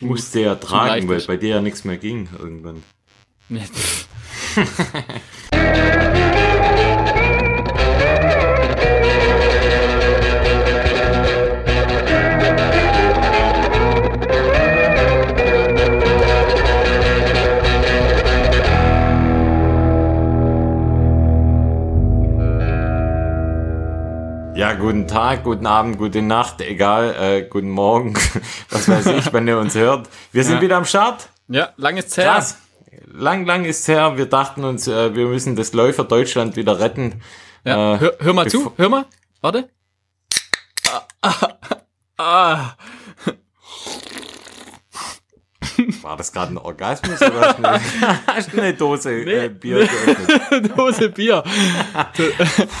Musste ja tragen, weil bei dir ja nichts mehr ging irgendwann. guten Tag, guten Abend, gute Nacht, egal, äh, guten Morgen, was weiß ich, wenn ihr uns hört. Wir sind Ja. wieder am Start. Ja, lang ist's her. Krass. Lang, lang ist her. Wir dachten uns, äh, wir müssen das Läufer Deutschland wieder retten. Ja. Äh, hör, hör mal zu, hör mal. Warte. Ah, ah, ah. War das gerade ein Orgasmus oder hast du eine, eine Dose äh, Bier geöffnet? Dose Bier.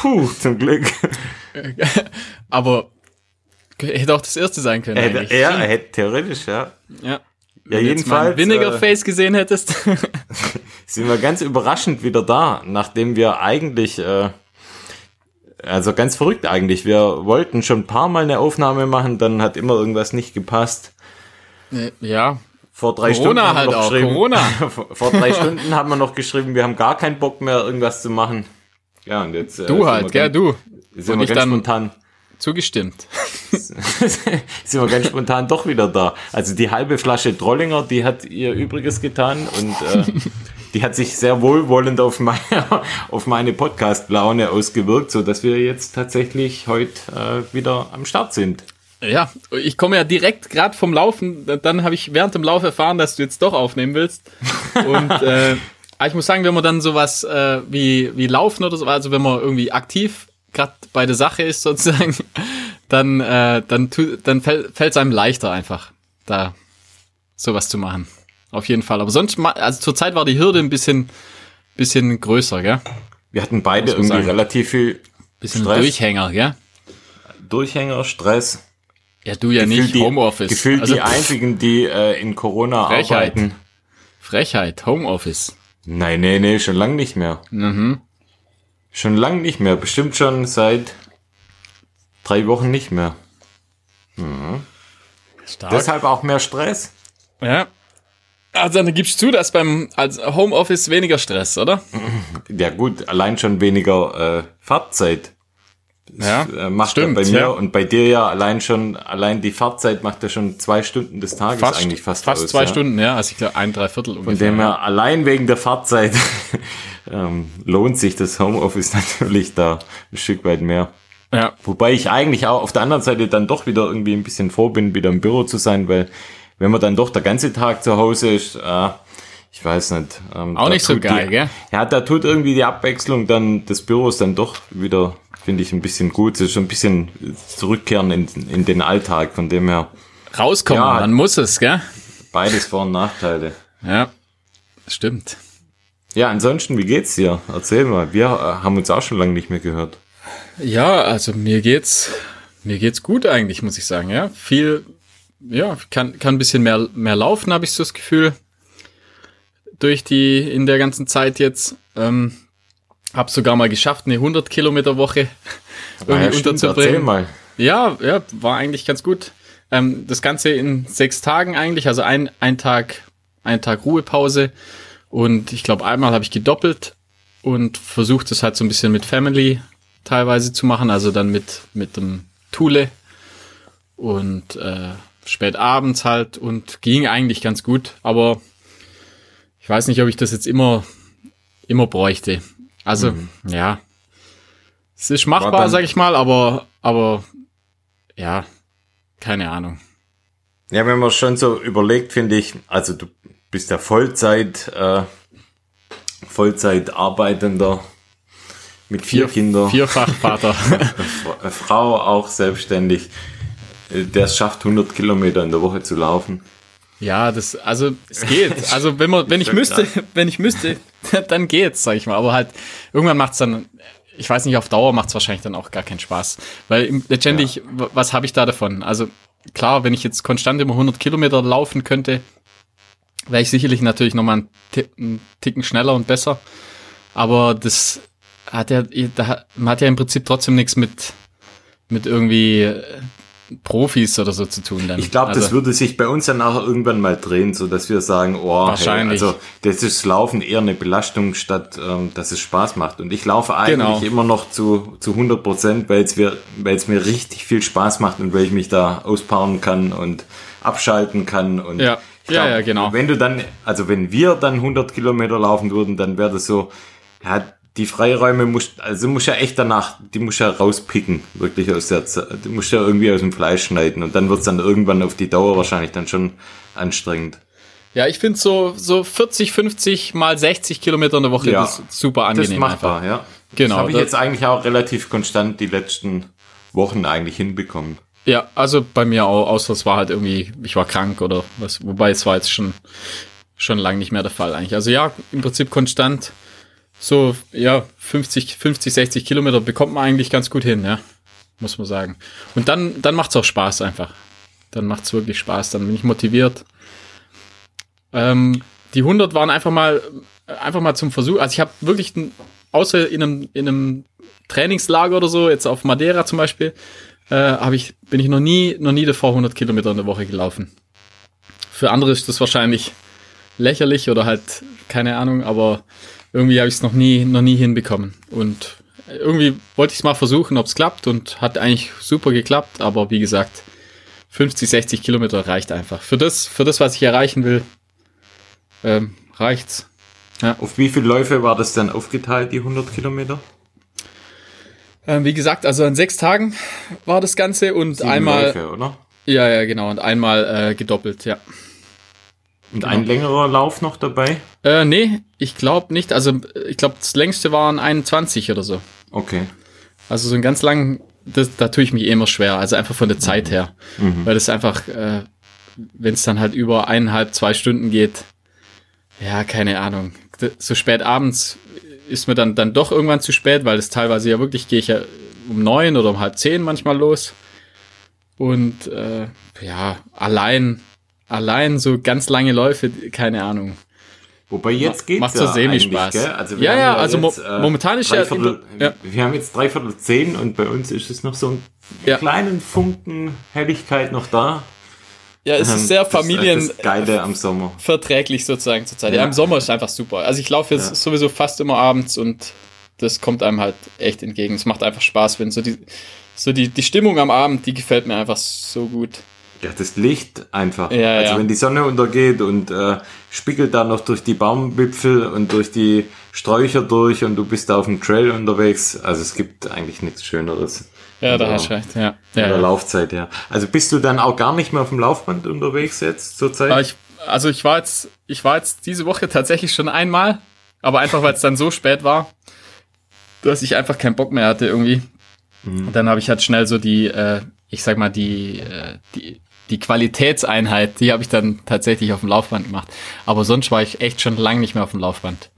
Puh, zum Glück. Aber hätte auch das erste sein können. Hätte, eigentlich. er hätte theoretisch, ja. ja. Ja, Wenn du jetzt jedenfalls, mein Vinegar äh, Face gesehen hättest. sind wir ganz überraschend wieder da, nachdem wir eigentlich, äh, also ganz verrückt eigentlich, wir wollten schon ein paar Mal eine Aufnahme machen, dann hat immer irgendwas nicht gepasst. ja. Vor drei Corona Stunden haben wir halt noch auch, geschrieben, Corona. vor, drei Stunden haben wir noch geschrieben, wir haben gar keinen Bock mehr, irgendwas zu machen. Ja, und jetzt. äh, Du wir halt, gell, du. Sind Und wir ganz spontan. Zugestimmt. sind wir ganz spontan doch wieder da. Also die halbe Flasche Trollinger, die hat ihr Übriges getan und äh, die hat sich sehr wohlwollend auf meine, auf meine Podcast-Laune ausgewirkt, so dass wir jetzt tatsächlich heute äh, wieder am Start sind. Ja, ich komme ja direkt gerade vom Laufen. Dann habe ich während dem Lauf erfahren, dass du jetzt doch aufnehmen willst. Und äh, aber ich muss sagen, wenn man dann sowas äh, wie, wie Laufen oder so, also wenn man irgendwie aktiv gerade bei der Sache ist sozusagen, dann, äh, dann, tu, dann fällt es einem leichter einfach, da sowas zu machen. Auf jeden Fall. Aber sonst, also zur Zeit war die Hürde ein bisschen, bisschen größer, gell? Wir hatten beide irgendwie sagen. relativ viel Bisschen Stress. Durchhänger, gell? Durchhänger, Stress. Ja, du ja Gefühlt nicht, die, Homeoffice. Gefühlt also die einzigen, die äh, in Corona Frechheit. arbeiten. Frechheit, Homeoffice. Nein, nee, nee, schon lang nicht mehr. Mhm. Schon lang nicht mehr. Bestimmt schon seit drei Wochen nicht mehr. Stark. Deshalb auch mehr Stress. Ja. Also dann gibst du das beim als Homeoffice weniger Stress, oder? Ja gut, allein schon weniger äh, Fahrtzeit. Ja. Äh, macht stimmt, bei mir ja. und bei dir ja allein schon, allein die Fahrzeit macht ja schon zwei Stunden des Tages eigentlich fast fast aus, zwei ja. Stunden, ja. Also ich glaube ein, drei Viertel Von ungefähr. dem her, allein wegen der Fahrzeit ähm, lohnt sich das Homeoffice natürlich da ein Stück weit mehr. ja. Wobei ich eigentlich auch auf der anderen Seite dann doch wieder irgendwie ein bisschen froh bin, wieder im Büro zu sein, weil wenn man dann doch der ganze Tag zu Hause ist, äh, ich weiß nicht. Ähm, Auch nicht so geil, die, gell? Ja, da tut irgendwie die Abwechslung dann des Büros dann doch wieder, finde ich, ein bisschen gut. Es ist schon ein bisschen zurückkehren in, in den Alltag, von dem her Rauskommen, Ja. dann muss es, gell? beides Vor- und Nachteile. Ja. Stimmt. Ja, ansonsten, wie geht's dir? Erzähl mal. Wir äh, haben uns auch schon lange nicht mehr gehört. Ja, also mir geht's, mir geht's gut eigentlich, muss ich sagen, ja. Viel, ja, kann, kann ein bisschen mehr, mehr laufen, habe ich so das Gefühl. Durch die, in der ganzen Zeit jetzt. Ähm, hab sogar mal geschafft, eine 100 Kilometer Woche ja, irgendwie. Erzähl unterzubringen. mal. Ja, ja, war eigentlich ganz gut. Ähm, das Ganze in sechs Tagen eigentlich, also ein, ein Tag, ein Tag Ruhepause. Und ich glaube, einmal habe ich gedoppelt und versucht es halt so ein bisschen mit Family teilweise zu machen, also dann mit, mit dem Thule und äh, spät abends halt und ging eigentlich ganz gut, aber ich weiß nicht, ob ich das jetzt immer, immer bräuchte. Also, ja. Es ist machbar, sag ich mal, aber, aber ja, keine Ahnung. Ja, wenn man schon so überlegt, finde ich, also du bist ja Vollzeit, äh, Vollzeit arbeitender mit vier, Kindern, Vierfachvater. F- Frau auch selbstständig, äh, der es schafft 100 Kilometer in der Woche zu laufen. ja, das, also, es geht. Also, wenn man, wenn ich müsste, wenn ich müsste, dann geht's, sag ich mal. Aber halt, irgendwann macht's dann, ich weiß nicht, auf Dauer macht's wahrscheinlich dann auch gar keinen Spaß. Weil letztendlich, w- was habe ich da davon? Also, klar, wenn ich jetzt konstant immer 100 Kilometer laufen könnte, wäre ich sicherlich natürlich nochmal einen, einen Ticken schneller und besser. Aber das hat ja, da hat- man hat ja im Prinzip trotzdem nichts mit, mit irgendwie äh, Profis oder so zu tun dann. Ich glaube, also, das würde sich bei uns dann auch irgendwann mal drehen, so dass wir sagen, oh, Wahrscheinlich. Hey, also das ist Laufen eher eine Belastung, statt ähm, dass es Spaß macht. Und ich laufe eigentlich Genau. immer noch zu, zu 100 Prozent, weil es mir, weil es mir richtig viel Spaß macht und weil ich mich da auspowern kann und abschalten kann. Und Ja. Ja, ja, genau. Wenn du dann, also wenn wir dann 100 Kilometer laufen würden, dann wäre das so, ja, die Freiräume musst, also musst ja echt danach, die musst ja rauspicken, wirklich aus der, die musst ja irgendwie aus dem Fleisch schneiden und dann wird's dann irgendwann auf die Dauer wahrscheinlich dann schon anstrengend. ja, ich finde so, so 40, 50 mal 60 Kilometer in der Woche Ja. das ist super Das angenehm ist machbar, einfach. ja. Genau, Das habe ich das- jetzt eigentlich auch relativ konstant die letzten Wochen eigentlich hinbekommen. Ja, also bei mir auch, außer es war halt irgendwie, ich war krank oder was, wobei es war jetzt schon, schon lang nicht mehr der Fall eigentlich. Also ja, im Prinzip konstant so, ja, 50, 50, 60 Kilometer bekommt man eigentlich ganz gut hin, ja, muss man sagen. Und dann, dann macht's auch Spaß einfach. Dann macht's wirklich Spaß, dann bin ich motiviert. Ähm, die 100 waren einfach mal, einfach mal zum Versuch. Also ich habe wirklich, außer in einem, in einem Trainingslager oder so, jetzt auf Madeira zum Beispiel, äh, ich, bin ich noch nie, noch nie davor 100 Kilometer in der Woche gelaufen. Für andere ist das wahrscheinlich lächerlich oder halt keine Ahnung, aber irgendwie habe ich es noch nie, noch nie hinbekommen. Und irgendwie wollte ich es mal versuchen, ob es klappt und hat eigentlich super geklappt, aber wie gesagt, 50, 60 Kilometer reicht einfach. Für das, für das, was ich erreichen will, ähm, reicht's. Auf wie viele Läufe war das dann aufgeteilt, die 100 Kilometer? Ähm, wie gesagt, also an sechs Tagen war das Ganze und Sieben einmal, Läufe, oder? ja, ja, genau, und einmal äh, gedoppelt, ja. Und ein längerer Lauf noch dabei? Äh, nee, ich glaube nicht. Also, ich glaube, das längste waren 21 oder so. Okay. Also, so ein ganz lang, das, da tue ich mich eh immer schwer. Also, einfach von der Zeit her. Weil das einfach, äh, wenn es dann halt über eineinhalb, zwei Stunden geht, ja, keine Ahnung. So spät abends ist mir dann, dann doch irgendwann zu spät, weil es teilweise ja wirklich, gehe ich ja um neun oder um halb zehn manchmal los. Und äh, ja, allein, allein so ganz lange Läufe, keine Ahnung. Wobei jetzt geht's macht ja so semi-Spaß. Also Ja, ja, also mo- jetzt, äh, momentan ist immer- ja. Wir haben jetzt dreiviertel zehn und bei uns ist es noch so einen Ja. kleinen Funken Helligkeit noch da. Ja, es Ähm, ist sehr das halt familien Das Geile am Sommer. verträglich sozusagen zurzeit. Ja. Ja. im Sommer ist einfach super. Also ich laufe jetzt Ja. sowieso fast immer abends und das kommt einem halt echt entgegen. Es macht einfach Spaß, wenn so die, so die, die Stimmung am Abend, die gefällt mir einfach so gut. Ja, das Licht einfach. Ja, also ja. wenn die Sonne untergeht und äh, spiegelt da noch durch die Baumwipfel und durch die Sträucher durch und du bist da auf dem Trail unterwegs. Also es gibt eigentlich nichts Schöneres. Ja, da Also, hast du recht. Ja, In der ja, ja. Laufzeit, ja. Also bist du dann auch gar nicht mehr auf dem Laufband unterwegs jetzt zurzeit? Aber ich, also ich war jetzt, ich war jetzt diese Woche tatsächlich schon einmal, aber einfach weil es dann so spät war, dass ich einfach keinen Bock mehr hatte irgendwie. Und dann habe ich halt schnell so die, äh, ich sag mal, die, äh, die, die Qualitätseinheit, die habe ich dann tatsächlich auf dem Laufband gemacht. Aber sonst war ich echt schon lange nicht mehr auf dem Laufband.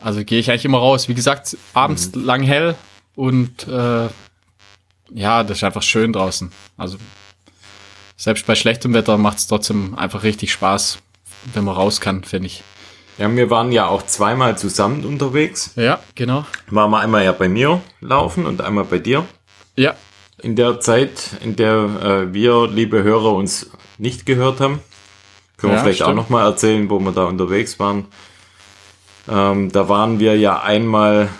Also gehe ich eigentlich immer raus. Wie gesagt, abends lang hell und äh, ja, das ist einfach schön draußen. Also selbst bei schlechtem Wetter macht es trotzdem einfach richtig Spaß, wenn man raus kann, finde ich. Ja, wir waren ja auch zweimal zusammen unterwegs. Ja, genau. Waren wir einmal ja bei mir laufen und einmal bei dir. Ja, In der Zeit, in der äh, wir, liebe Hörer, uns nicht gehört haben, können wir Ja, vielleicht auch stimmt. noch mal erzählen, wo wir da unterwegs waren. Ähm, da waren wir ja einmal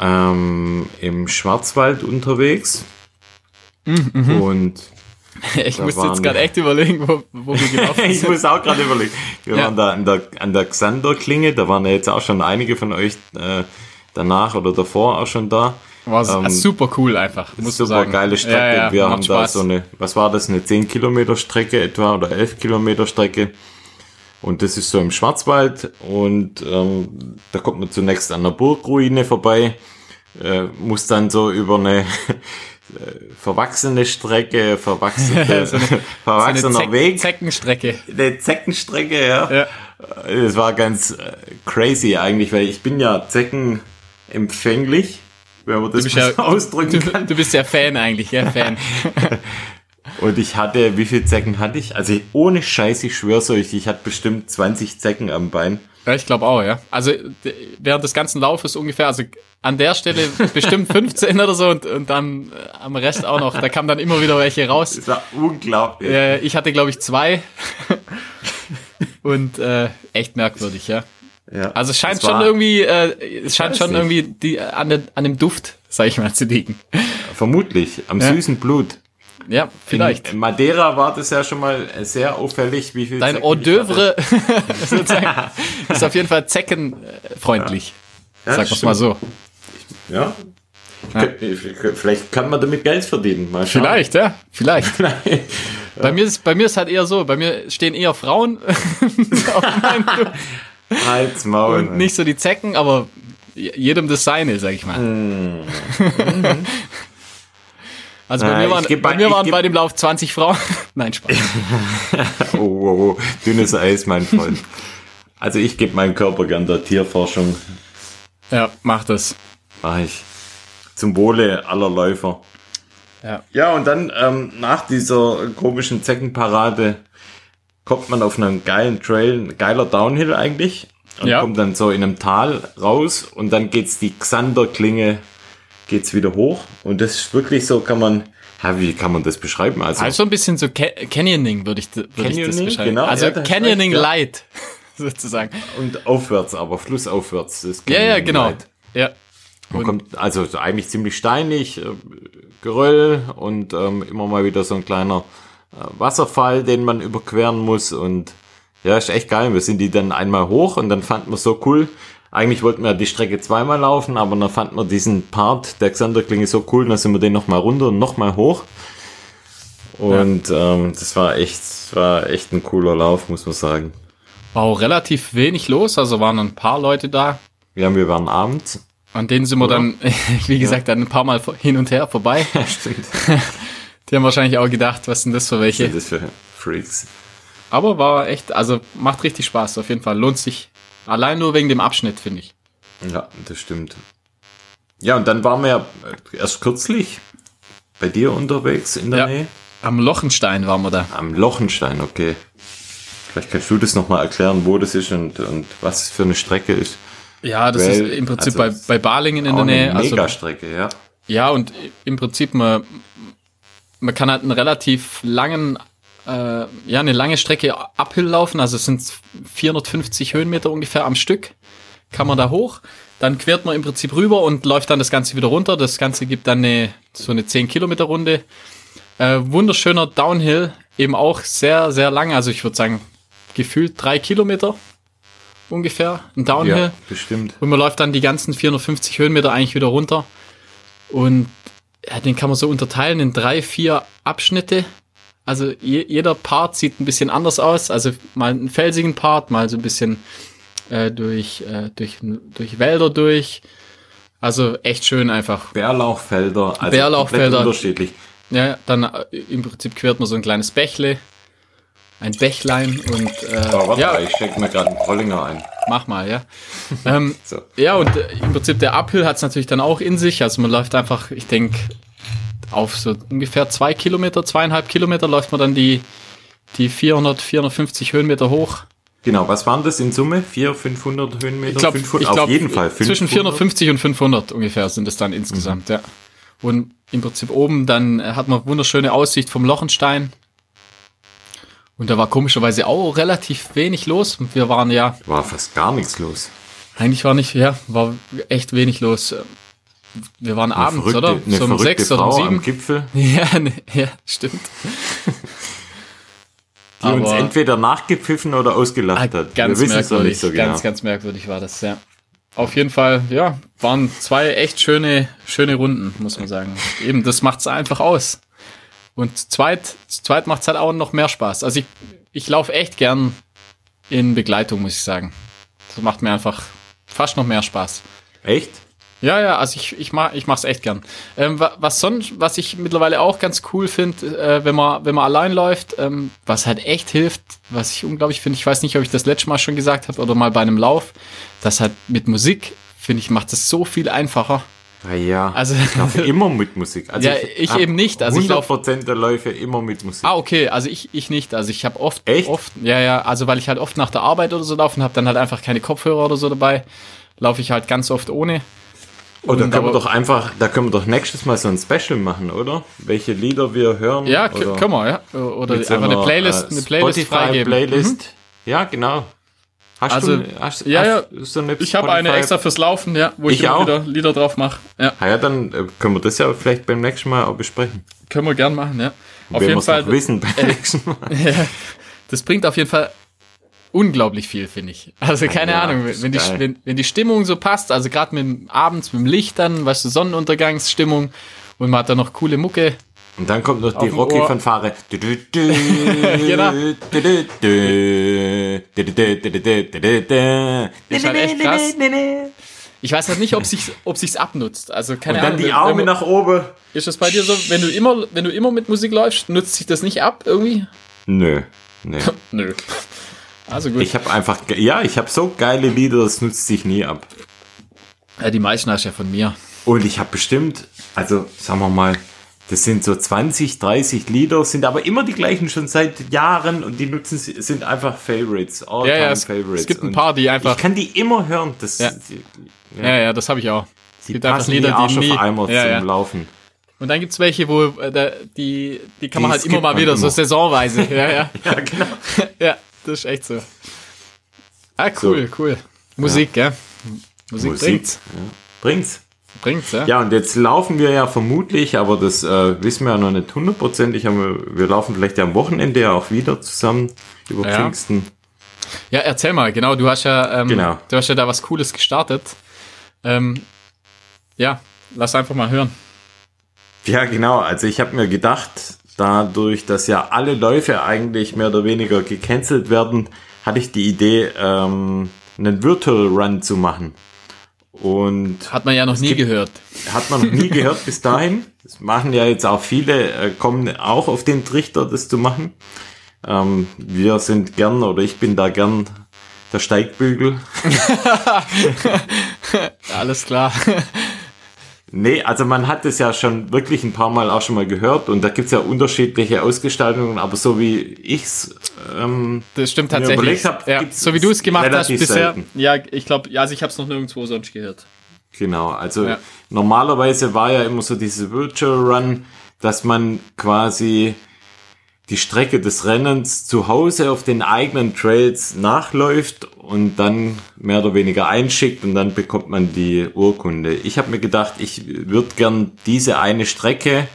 ähm, im Schwarzwald unterwegs. Mhm, Und ich Da musste waren jetzt gerade echt überlegen, wo, wo wir gelaufen ich sind. muss auch gerade überlegen. Wir Ja. waren da an der, an der Xander-Klinge, da waren ja jetzt auch schon einige von euch äh, danach oder davor auch schon da. War Ähm, super cool einfach, muss Super sagen. geile Strecke. Ja, ja, wir haben da Spaß. so eine, was war das, eine 10 Kilometer Strecke etwa oder 11 Kilometer Strecke. Und das ist so im Schwarzwald und ähm, da kommt man zunächst an der Burgruine vorbei, äh, muss dann so über eine äh, verwachsene Strecke, verwachsene, So eine- So verwachsener eine Zeck Weg, Zeckenstrecke. eine Zeckenstrecke, ja. Ja. Es war ganz äh, crazy eigentlich, weil ich bin ja zeckenempfänglich, wenn man das ja- so ausdrücken Du, kann. du bist ja Fan eigentlich, ja, Fan. Und ich hatte, wie viele Zecken hatte ich? Also ohne Scheiß, ich schwör's euch, ich hatte bestimmt 20 Zecken am Bein. Ja, ich glaube auch, ja. Also während des ganzen Laufes ungefähr, also an der Stelle bestimmt 15 oder so und, und dann äh, am Rest auch noch. Da kamen dann immer wieder welche raus. Das war unglaublich. Äh, ich hatte, glaube ich, zwei. und äh, echt merkwürdig, ja. Ja. Also es scheint schon irgendwie, äh, es scheint schon nicht. irgendwie die, an, den, an dem Duft, sag ich mal, zu liegen. Vermutlich, am Ja. süßen Blut. Ja, vielleicht. In Madeira war das ja schon mal sehr auffällig, wie viel Dein Hors d'oeuvre ist auf jeden Fall zeckenfreundlich. Ja, Sag das wir's mal so. Ja. Könnt- Vielleicht kann man damit Geld verdienen. Mal schauen. Vielleicht, ja, vielleicht. Bei mir ist, bei mir ist halt eher so, bei mir stehen eher Frauen auf meinem Halt's Maul. und nicht so die Zecken, aber jedem das seine, sag ich mal. Also bei Äh, mir waren, bei bei- mir waren bei dem Lauf 20 Frauen. Nein, Spaß. Oh, oh, oh, dünnes Eis, mein Freund. Also ich gebe meinen Körper gern der Tierforschung. Ja, mach das. Mach ich. Zum Wohle aller Läufer. Ja. Ja, und dann ähm, nach dieser komischen Zeckenparade kommt man auf einen geilen Trail, ein geiler Downhill eigentlich. Und Ja. kommt dann so in einem Tal raus und dann geht's die Xanderklinge geht's wieder hoch. Und das ist wirklich so, kann man, ja, wie kann man das beschreiben? Also, Also ein bisschen so Ca Canyoning würde ich, würd ich das Canyoning, beschreiben. genau, also ja, Canyoning recht, ja. Light, sozusagen. und aufwärts, aber flussaufwärts. Das Ja, ja, Canyoning genau. Light. Ja. Man kommt also so eigentlich ziemlich steinig, äh, Geröll und ähm, immer mal wieder so ein kleiner äh, Wasserfall, den man überqueren muss und ja, ist echt geil. Wir sind die dann einmal hoch und dann fanden wir so cool. Eigentlich wollten wir die Strecke zweimal laufen, aber dann fanden wir diesen Part der Xanderklinge so cool, dann sind wir den nochmal runter und nochmal hoch. Und ähm, das war echt, war echt ein cooler Lauf, muss man sagen. War auch relativ wenig los, also waren ein paar Leute da. Ja, wir waren abends. An denen sind wir Oder? dann, wie gesagt, dann ein paar Mal hin und her vorbei. Stimmt. Die haben wahrscheinlich auch gedacht, was sind das für Was welche. sind das für Freaks? Aber war echt, also macht richtig Spaß, auf jeden Fall. Lohnt sich. Allein nur wegen dem Abschnitt, finde ich. Ja, das stimmt. Ja, und dann waren wir ja erst kürzlich bei dir unterwegs in der Ja. Nähe. Am Lochenstein waren wir da. Am Lochenstein, okay. Vielleicht kannst du das nochmal erklären, wo das ist und, und was es für eine Strecke ist. Ja, das Weil, ist im Prinzip also, bei, bei Balingen in der Nähe. eine Also, Megastrecke, ja. ja, und im Prinzip, man, man kann halt einen relativ langen, äh, ja, eine lange Strecke uphill laufen. Also es sind 450 Höhenmeter ungefähr am Stück. Kann man da hoch. Dann quert man im Prinzip rüber und läuft dann das Ganze wieder runter. Das Ganze gibt dann eine, so eine 10 Kilometer Runde. Äh, wunderschöner Downhill, eben auch sehr, sehr lang. Also ich würde sagen, gefühlt drei Kilometer ungefähr. Ein Downhill. Ja, bestimmt. Und man läuft dann die ganzen 450 Höhenmeter eigentlich wieder runter. Und ja, den kann man so unterteilen in drei, vier Abschnitte. Also je, jeder Part sieht ein bisschen anders aus. Also mal einen felsigen Part, mal so ein bisschen äh, durch, äh, durch, durch Wälder durch. Also echt schön einfach. Bärlauchfelder, also Bärlauchfelder. unterschiedlich. Ja, dann äh, im Prinzip quert man so ein kleines Bächle. Ein Bächlein und äh, Aber warte ja, ich schenke mir gerade einen Trollinger ein. mach mal, ja. ähm, So. Ja, und äh, im Prinzip der Uphill hat es natürlich dann auch in sich. Also man läuft einfach, ich denke, auf so ungefähr zwei Kilometer, zweieinhalb Kilometer läuft man dann die, die 400, 450 Höhenmeter hoch. Genau, was waren das in Summe? 400, 500 Höhenmeter? Ich glaube, 500? ich glaub, auf jeden Fall. zwischen 500? 450 und 500 ungefähr sind es dann insgesamt, ja. Und im Prinzip oben dann hat man wunderschöne Aussicht vom Lochenstein. Und da war komischerweise auch relativ wenig los. Und wir waren ja War fast gar nichts los. Eigentlich war nicht, ja, war echt wenig los. Wir waren Eine abends, verrückte, oder? So um sechs oder um sieben. Gipfel, Ja, ne, ja, stimmt. die uns Aber- entweder nachgepfiffen oder ausgelacht Ah, hat. ganz merkwürdig, so genau. ganz, ganz merkwürdig war das, ja. Auf jeden Fall, ja, waren zwei echt schöne, schöne Runden, muss man sagen. Eben, das macht's einfach aus. Und zweit, zweit macht's halt auch noch mehr Spaß. Also ich, ich laufe echt gern in Begleitung, muss ich sagen. Das macht mir einfach fast noch mehr Spaß. Echt? Ja, ja, also ich, ich, mach, ich mach's echt gern. Ähm, wa- was sonst, was ich mittlerweile auch ganz cool finde, äh, wenn man, wenn man allein läuft, ähm, was halt echt hilft, was ich unglaublich finde, ich weiß nicht, ob ich das letzte Mal schon gesagt habe oder mal bei einem Lauf, das halt mit Musik, finde ich, macht es so viel einfacher. Ah ja, Also- ich laufe immer mit Musik. Also Ja, ich hab eben nicht. Also ich lauf- 100% der Läufe immer mit Musik. Ah, okay, also ich, ich nicht. Also ich habe oft, Echt? oft, ja, ja, also weil ich halt oft nach der Arbeit oder so laufe und habe dann halt einfach keine Kopfhörer oder so dabei, laufe ich halt ganz oft ohne. Oh, da können wir doch einfach, da können wir doch nächstes Mal so ein Special machen, oder? Welche Lieder wir hören. Ja, oder können wir, ja. Oder mit so einfach eine Playlist, äh, eine Playlist Spotify freigeben. Playlist. Ja, genau. Hast Also, du, hast, ja, hast ja. du so eine Ich habe eine extra fürs Laufen, ja, wo ich, Ich auch. wieder Lieder drauf mache. Ja, Ah ja, dann äh, können wir das ja vielleicht beim nächsten Mal auch besprechen. können wir gern machen, ja. Auf Wenn jeden Fall, wissen beim nächsten Mal. das bringt auf jeden Fall unglaublich viel, finde ich. Also keine ja, Ahnung, wenn die, wenn, wenn die Stimmung so passt, also gerade mit abends mit dem Licht dann, weißt du, Sonnenuntergangsstimmung und man hat dann noch coole Mucke. Und dann kommt noch die Rocky-Fanfare. Ich weiß halt nicht, ob sich ob sich's abnutzt. Also keine Und dann Ahnung, die Arme wenn, nach oben. Ist das bei dir so, wenn du immer, wenn du immer mit Musik läufst, nutzt sich das nicht ab irgendwie? Nö. Nee. Nö. Also gut. Ich habe einfach, ja, ich habe so geile Lieder, das nutzt sich nie ab. ja, die meisten hast du ja von mir. Und ich habe bestimmt, also sagen wir mal, das sind so 20, 30 Lieder, sind aber immer die gleichen schon seit Jahren und die nutzen sind einfach Favorites, all Ja, ja, es, Favorites. es gibt ein paar, die einfach. Ich kann die immer hören. Das, Ja. die, Ja, ja, das habe ich auch. Es die gibt einfach Lieder, Arsch die auf nie. Eimer Ja, zum ja. Laufen. Und dann gibt's welche, wo äh, die die kann man Die halt immer mal wieder so immer. saisonweise. Ja, ja. Ja, genau. ja, das ist echt so. Ah, cool, cool. Musik, gell? Musik, Musik. bringt's. Ja. Bringt's. Bringt's, ja. Ja, und jetzt laufen wir ja vermutlich, aber das äh, wissen wir ja noch nicht hundertprozentig, aber wir, wir laufen vielleicht ja am Wochenende ja auch wieder zusammen über Ja. Pfingsten. Ja, erzähl mal, genau, du hast ja, ähm, Genau. du hast ja da was Cooles gestartet. Ähm, ja, lass einfach mal hören. Ja, genau. Also ich habe mir gedacht, dadurch, dass ja alle Läufe eigentlich mehr oder weniger gecancelt werden, hatte ich die Idee, ähm, einen Virtual Run zu machen. Und Hat man ja noch nie gibt- gehört. hat man noch nie gehört bis dahin. Das machen ja jetzt auch viele, äh, kommen auch auf den Trichter, das zu machen. Ähm, wir sind gern, oder ich bin da gern der Steigbügel. Alles klar. Nee, also man hat es ja schon wirklich ein paar Mal auch schon mal gehört und da gibt's ja unterschiedliche Ausgestaltungen, aber so wie ich's ähm, Das stimmt tatsächlich. überlegt hab, ja, so wie du es gemacht hast bisher. selten. Ja, ich glaube, ja, also ich habe es noch nirgendwo sonst gehört. Genau, also Ja. normalerweise war ja immer so diese Virtual Run, dass man quasi die Strecke des Rennens zu Hause auf den eigenen Trails nachläuft und dann mehr oder weniger einschickt und dann bekommt man die Urkunde. Ich habe mir gedacht, ich würde gern diese eine Strecke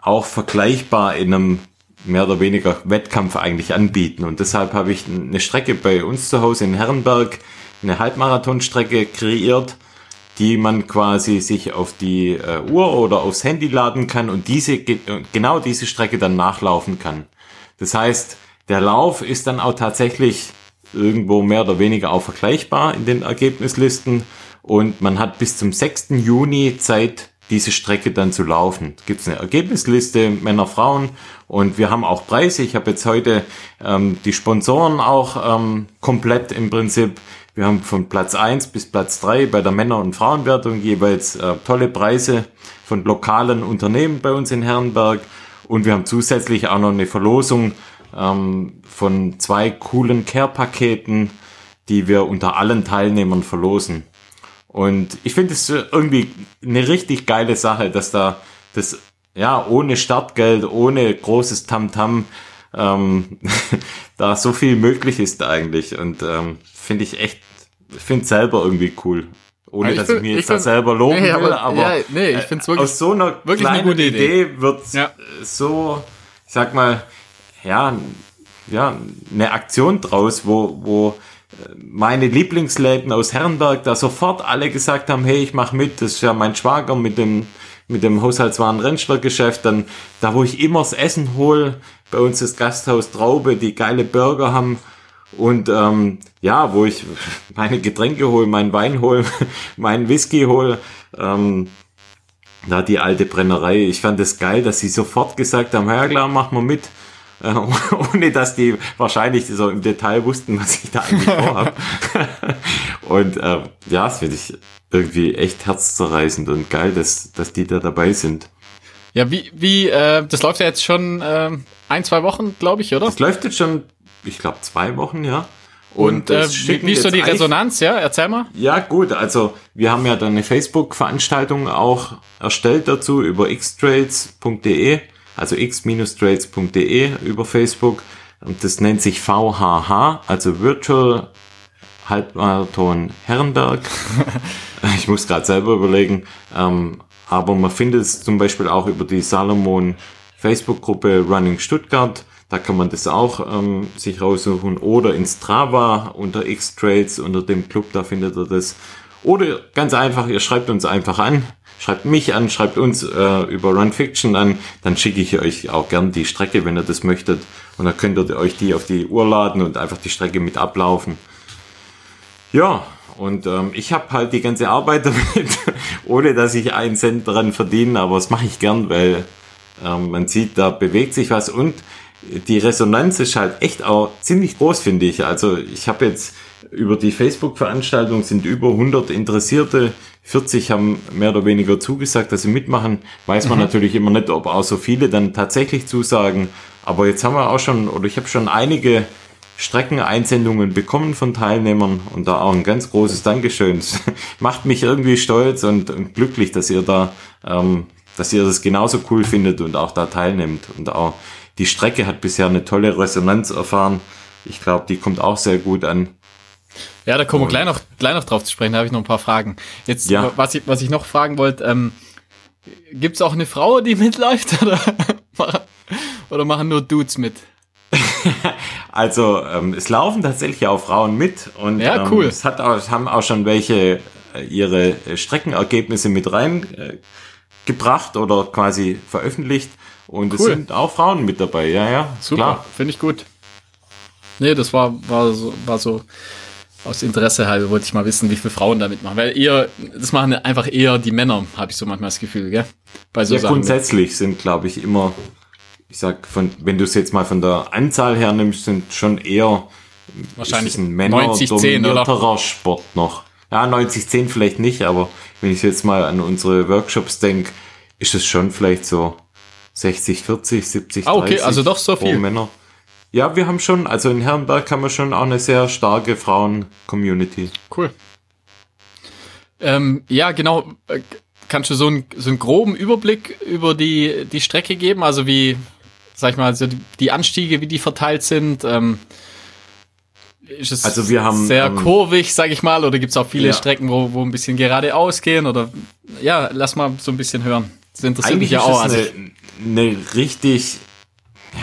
auch vergleichbar in einem mehr oder weniger Wettkampf eigentlich anbieten. Und deshalb habe ich eine Strecke bei uns zu Hause in Herrenberg, eine Halbmarathonstrecke kreiert, die man quasi sich auf die äh, Uhr oder aufs Handy laden kann und diese äh, genau diese Strecke dann nachlaufen kann. Das heißt, der Lauf ist dann auch tatsächlich irgendwo mehr oder weniger auch vergleichbar in den Ergebnislisten und man hat bis zum 6. Juni Zeit, diese Strecke dann zu laufen. Es gibt eine Ergebnisliste, Männer, Frauen und wir haben auch Preise. Ich habe jetzt heute ähm, die Sponsoren auch ähm, komplett im Prinzip. Wir haben von Platz 1 bis Platz 3 bei der Männer- und Frauenwertung jeweils äh, tolle Preise von lokalen Unternehmen bei uns in Herrenberg. Und wir haben zusätzlich auch noch eine Verlosung ähm, von zwei coolen Care-Paketen, die wir unter allen Teilnehmern verlosen. Und ich finde es irgendwie eine richtig geile Sache, dass da das, ja, ohne Startgeld, ohne großes Tamtam, ähm, da so viel möglich ist eigentlich. Und ähm, finde ich echt, finde selber irgendwie cool. Ohne ich dass find- ich mir jetzt da selber loben Nee, will, aber- ja, nee, ich find's wirklich- aus so einer wirklich eine kleinen gute Idee. wird Ja. so, ich sag mal, ja, ja, eine Aktion draus, wo, wo äh, meine Lieblingsläden aus Herrenberg da sofort alle gesagt haben, hey, ich mach mit, das ist ja mein Schwager mit dem mit dem Haushaltswaren Rennstockgeschäft, dann da wo ich immer das Essen hol, bei uns das Gasthaus Traube, die geile Burger haben und ähm, ja, wo ich meine Getränke hol, meinen Wein hol, meinen Whisky hol, ähm, da die alte Brennerei. Ich fand es geil, dass sie sofort gesagt haben, ja klar, mach mal mit. äh, ohne dass die wahrscheinlich so im Detail wussten, was ich da eigentlich vorhabe. und äh, ja, das finde ich irgendwie echt herzzerreißend und geil, dass, dass die da dabei sind. Ja, wie, wie, äh, das läuft ja jetzt schon äh, ein, zwei Wochen, glaube ich, oder? Das läuft jetzt schon, ich glaube, zwei Wochen, ja. Und, und äh, wie, wie ist so die Resonanz, ja? Erzähl mal. Ja, gut, also wir haben ja dann eine Facebook-Veranstaltung auch erstellt dazu über xtrades.de, also x-trades.de über Facebook. Und das nennt sich VHH, also Virtual Halbmarathon Herrenberg. ich muss gerade selber überlegen. Ähm, aber man findet es zum Beispiel auch über die Salomon Facebook-Gruppe Running Stuttgart. Da kann man das auch ähm, sich raussuchen. Oder in Strava unter X-Trails, unter dem Club, da findet ihr das. Oder ganz einfach, ihr schreibt uns einfach an. Schreibt mich an, schreibt uns äh, über Run Fiction an. Dann schicke ich euch auch gern die Strecke, wenn ihr das möchtet. Und dann könnt ihr euch die auf die Uhr laden und einfach die Strecke mit ablaufen. Ja, und ähm, ich habe halt die ganze Arbeit damit, ohne dass ich einen Cent dran verdiene, aber das mache ich gern, weil ähm, man sieht, da bewegt sich was und die Resonanz ist halt echt auch ziemlich groß, finde ich. Also ich habe jetzt über die Facebook-Veranstaltung sind über 100 Interessierte, 40 haben mehr oder weniger zugesagt, dass sie mitmachen. Weiß man mhm. natürlich immer nicht, ob auch so viele dann tatsächlich zusagen. Aber jetzt haben wir auch schon, oder ich habe schon einige Streckeneinsendungen bekommen von Teilnehmern und da auch ein ganz großes Dankeschön. macht mich irgendwie stolz und, und, glücklich, dass ihr da, ähm, dass ihr das genauso cool findet und auch da teilnehmt. Und auch die Strecke hat bisher eine tolle Resonanz erfahren. Ich glaube, die kommt auch sehr gut an. Ja, da kommen wir gleich noch, gleich noch drauf zu sprechen, da habe ich noch ein paar Fragen. Jetzt, ja. was, ich, was ich noch fragen wollte, ähm, gibt es auch eine Frau, die mitläuft oder, oder machen nur Dudes mit? also ähm, es laufen tatsächlich auch Frauen mit und ja, cool. ähm, es hat auch, haben auch schon welche äh, ihre Streckenergebnisse mit reingebracht äh, oder quasi veröffentlicht und cool. es sind auch Frauen mit dabei. Ja, ja, super, finde ich gut. Nee, das war war so, war so aus Interesse halber wollte ich mal wissen, wie viele Frauen da mitmachen. Weil eher, das machen einfach eher die Männer, habe ich so manchmal das Gefühl, gell? Bei so ja, Sachen. grundsätzlich sind, glaube ich, immer ich sag, von, wenn du es jetzt mal von der Anzahl her nimmst, sind schon eher wahrscheinlich ein männerdominierterer Sport noch. Ja, 90-10 vielleicht nicht, aber wenn ich jetzt mal an unsere Workshops denke, ist es schon vielleicht so 60, 40, 70, 30 ah, okay, also doch so viel. Männer. Ja, wir haben schon, also in Herrenberg haben wir schon auch eine sehr starke Frauen-Community. Cool. Ähm, ja, genau. Äh, kannst du so einen, so einen groben Überblick über die, die Strecke geben? Also wie, sag ich mal, also die Anstiege, wie die verteilt sind. Ähm, ist es also wir haben, sehr ähm, kurvig, sag ich mal, oder gibt es auch viele ja. Strecken, wo, wo ein bisschen geradeaus gehen? Oder ja, lass mal so ein bisschen hören. Das interessiert Eigentlich mich ja auch. Also eine, eine richtig,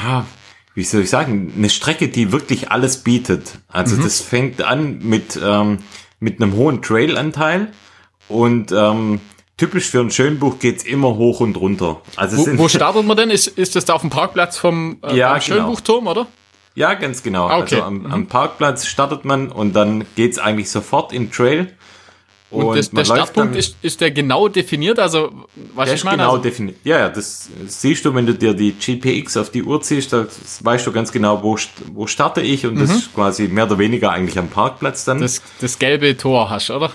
ja, wie soll ich sagen, eine Strecke, die wirklich alles bietet. Also mhm. das fängt an mit, ähm, mit einem hohen Trailanteil und ähm, typisch für ein Schönbuch geht's immer hoch und runter. Also wo, wo startet man denn? Ist, ist das da auf dem Parkplatz vom äh, ja, genau. Schönbuchturm, oder? Ja, ganz genau. Ah, okay. Also am, am, Parkplatz startet man und dann geht's eigentlich sofort in Trail. Und, und das, der Startpunkt ist, ist der genau definiert? Also, was der ich meine? genau also definiert. Ja, ja, das siehst du, wenn du dir die GPX auf die Uhr ziehst, da weißt du ganz genau, wo, wo starte ich und mhm. das ist quasi mehr oder weniger eigentlich am Parkplatz dann. Das, das gelbe Tor hast, oder?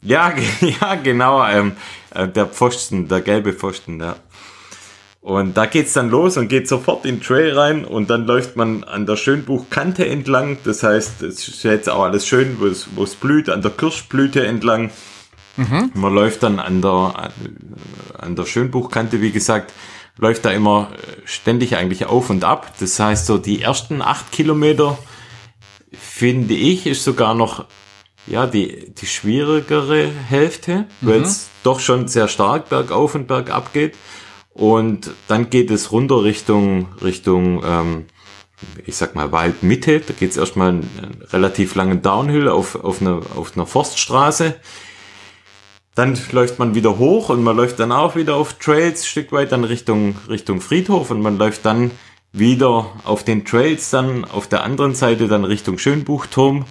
Ja, ja genau, ähm, äh, der Pfosten, der gelbe Pfosten, ja. Und da geht's dann los und geht sofort in den Trail rein und dann läuft man an der Schönbuchkante entlang. Das heißt, es ist jetzt auch alles schön, wo es, wo es blüht, an der Kirschblüte entlang. Mhm. Man läuft dann an der, an der Schönbuchkante, wie gesagt, läuft da immer ständig eigentlich auf und ab. Das heißt, so die ersten acht Kilometer, finde ich, ist sogar noch ja, die, die schwierigere Hälfte, mhm. weil es doch schon sehr stark bergauf und bergab geht. Und dann geht es runter Richtung, Richtung, ähm, ich sag mal, Waldmitte. Da geht es erstmal einen relativ langen Downhill auf, auf, einer, auf einer Forststraße. Dann läuft man wieder hoch und man läuft dann auch wieder auf Trails ein Stück weit dann Richtung, Richtung Friedhof und man läuft dann wieder auf den Trails dann auf der anderen Seite dann Richtung Schönbuchturm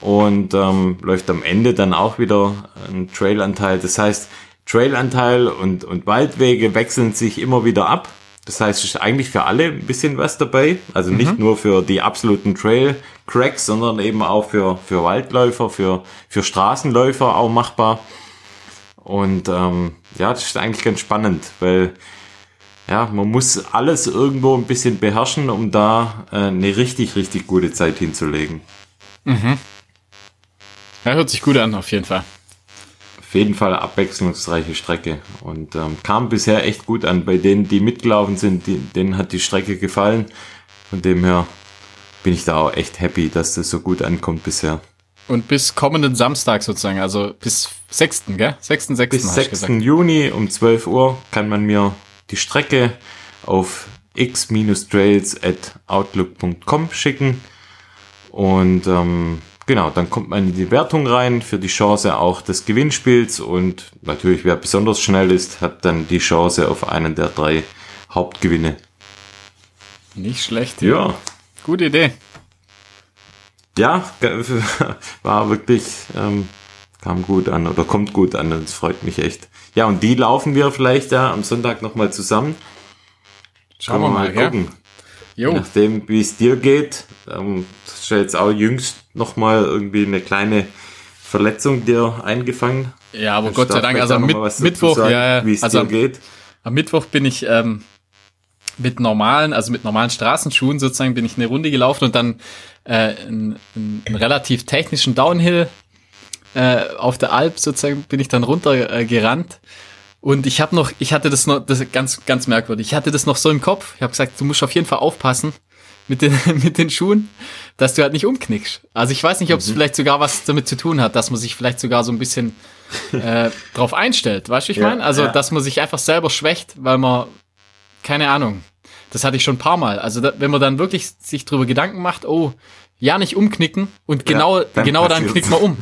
und ähm, läuft am Ende dann auch wieder ein Trailanteil. Das heißt, Trailanteil und, und Waldwege wechseln sich immer wieder ab. Das heißt, es ist eigentlich für alle ein bisschen was dabei. Also nicht mhm. nur für die absoluten Trail-Cracks, sondern eben auch für, für Waldläufer, für, für Straßenläufer auch machbar. Und ähm, ja, das ist eigentlich ganz spannend, weil ja, man muss alles irgendwo ein bisschen beherrschen, um da äh, eine richtig, richtig gute Zeit hinzulegen. Mhm. Ja, hört sich gut an, auf jeden Fall. Auf jeden Fall abwechslungsreiche Strecke und ähm, kam bisher echt gut an. Bei denen, die mitgelaufen sind, die, denen hat die Strecke gefallen. Von dem her bin ich da auch echt happy, dass das so gut ankommt bisher. Und bis kommenden Samstag sozusagen, also bis 6. gell? 6. 6. Bis 6. Juni um 12 Uhr kann man mir die Strecke auf x-trails at outlook.com schicken. Und ähm, genau, dann kommt man in die Wertung rein für die Chance auch des Gewinnspiels. Und natürlich, wer besonders schnell ist, hat dann die Chance auf einen der drei Hauptgewinne. Nicht schlecht. Ja. ja. Gute Idee. Ja, war wirklich, ähm, kam gut an oder kommt gut an und es freut mich echt. Ja, und die laufen wir vielleicht ja am Sonntag nochmal zusammen. Schauen wir mal, mal gucken. Jo. Je nachdem, wie es dir geht. Ähm, ja jetzt auch jüngst nochmal irgendwie eine kleine Verletzung dir eingefangen. Ja, aber Gott sei Dank, also mit, Mittwoch, sagen, ja, wie es also dir geht. Am Mittwoch bin ich ähm, mit normalen, also mit normalen Straßenschuhen sozusagen, bin ich eine Runde gelaufen und dann äh, einen, einen relativ technischen Downhill äh, auf der Alp sozusagen bin ich dann runtergerannt. Äh, und ich habe noch, ich hatte das noch, das ist ganz, ganz merkwürdig. Ich hatte das noch so im Kopf. Ich habe gesagt, du musst auf jeden Fall aufpassen mit den, mit den Schuhen, dass du halt nicht umknickst. Also ich weiß nicht, ob es mhm. vielleicht sogar was damit zu tun hat, dass man sich vielleicht sogar so ein bisschen äh, drauf einstellt. Weißt du, ich ja, meine? Also, ja. dass man sich einfach selber schwächt, weil man, keine Ahnung, das hatte ich schon ein paar Mal. Also, da, wenn man dann wirklich sich drüber Gedanken macht, oh, ja, nicht umknicken und genau, ja, dann genau dann knickt man um.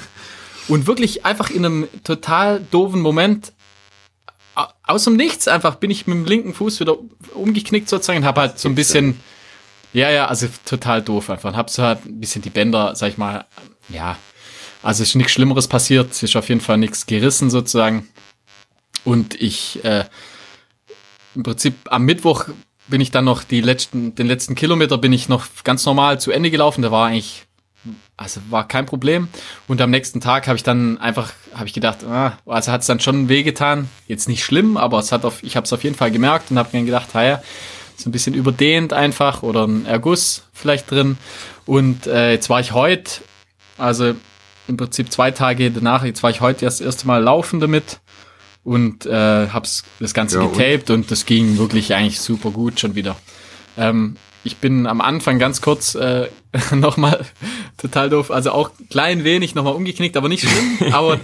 Und wirklich einfach in einem total doofen Moment aus dem Nichts einfach bin ich mit dem linken Fuß wieder umgeknickt sozusagen und habe halt so ein bisschen, ja, ja, also total doof einfach. Und hab so halt ein bisschen die Bänder, sag ich mal, ja, also ist nichts Schlimmeres passiert, ist auf jeden Fall nichts gerissen sozusagen. Und ich, äh, im Prinzip am Mittwoch bin ich dann noch die letzten, den letzten Kilometer bin ich noch ganz normal zu Ende gelaufen. Der war eigentlich also war kein Problem. Und am nächsten Tag habe ich dann einfach, habe ich gedacht, ah, also hat es dann schon wehgetan. Jetzt nicht schlimm, aber es hat auf, ich habe es auf jeden Fall gemerkt und habe mir gedacht, naja, so ein bisschen überdehnt einfach oder ein Erguss vielleicht drin. Und äh, jetzt war ich heute, also im Prinzip zwei Tage danach, jetzt war ich heute erst das erste Mal laufen damit und äh, hab's das Ganze ja, getaped und? und das ging wirklich eigentlich super gut schon wieder. Ähm, ich bin am Anfang ganz kurz äh, nochmal total doof, also auch klein wenig nochmal umgeknickt, aber nicht schlimm. aber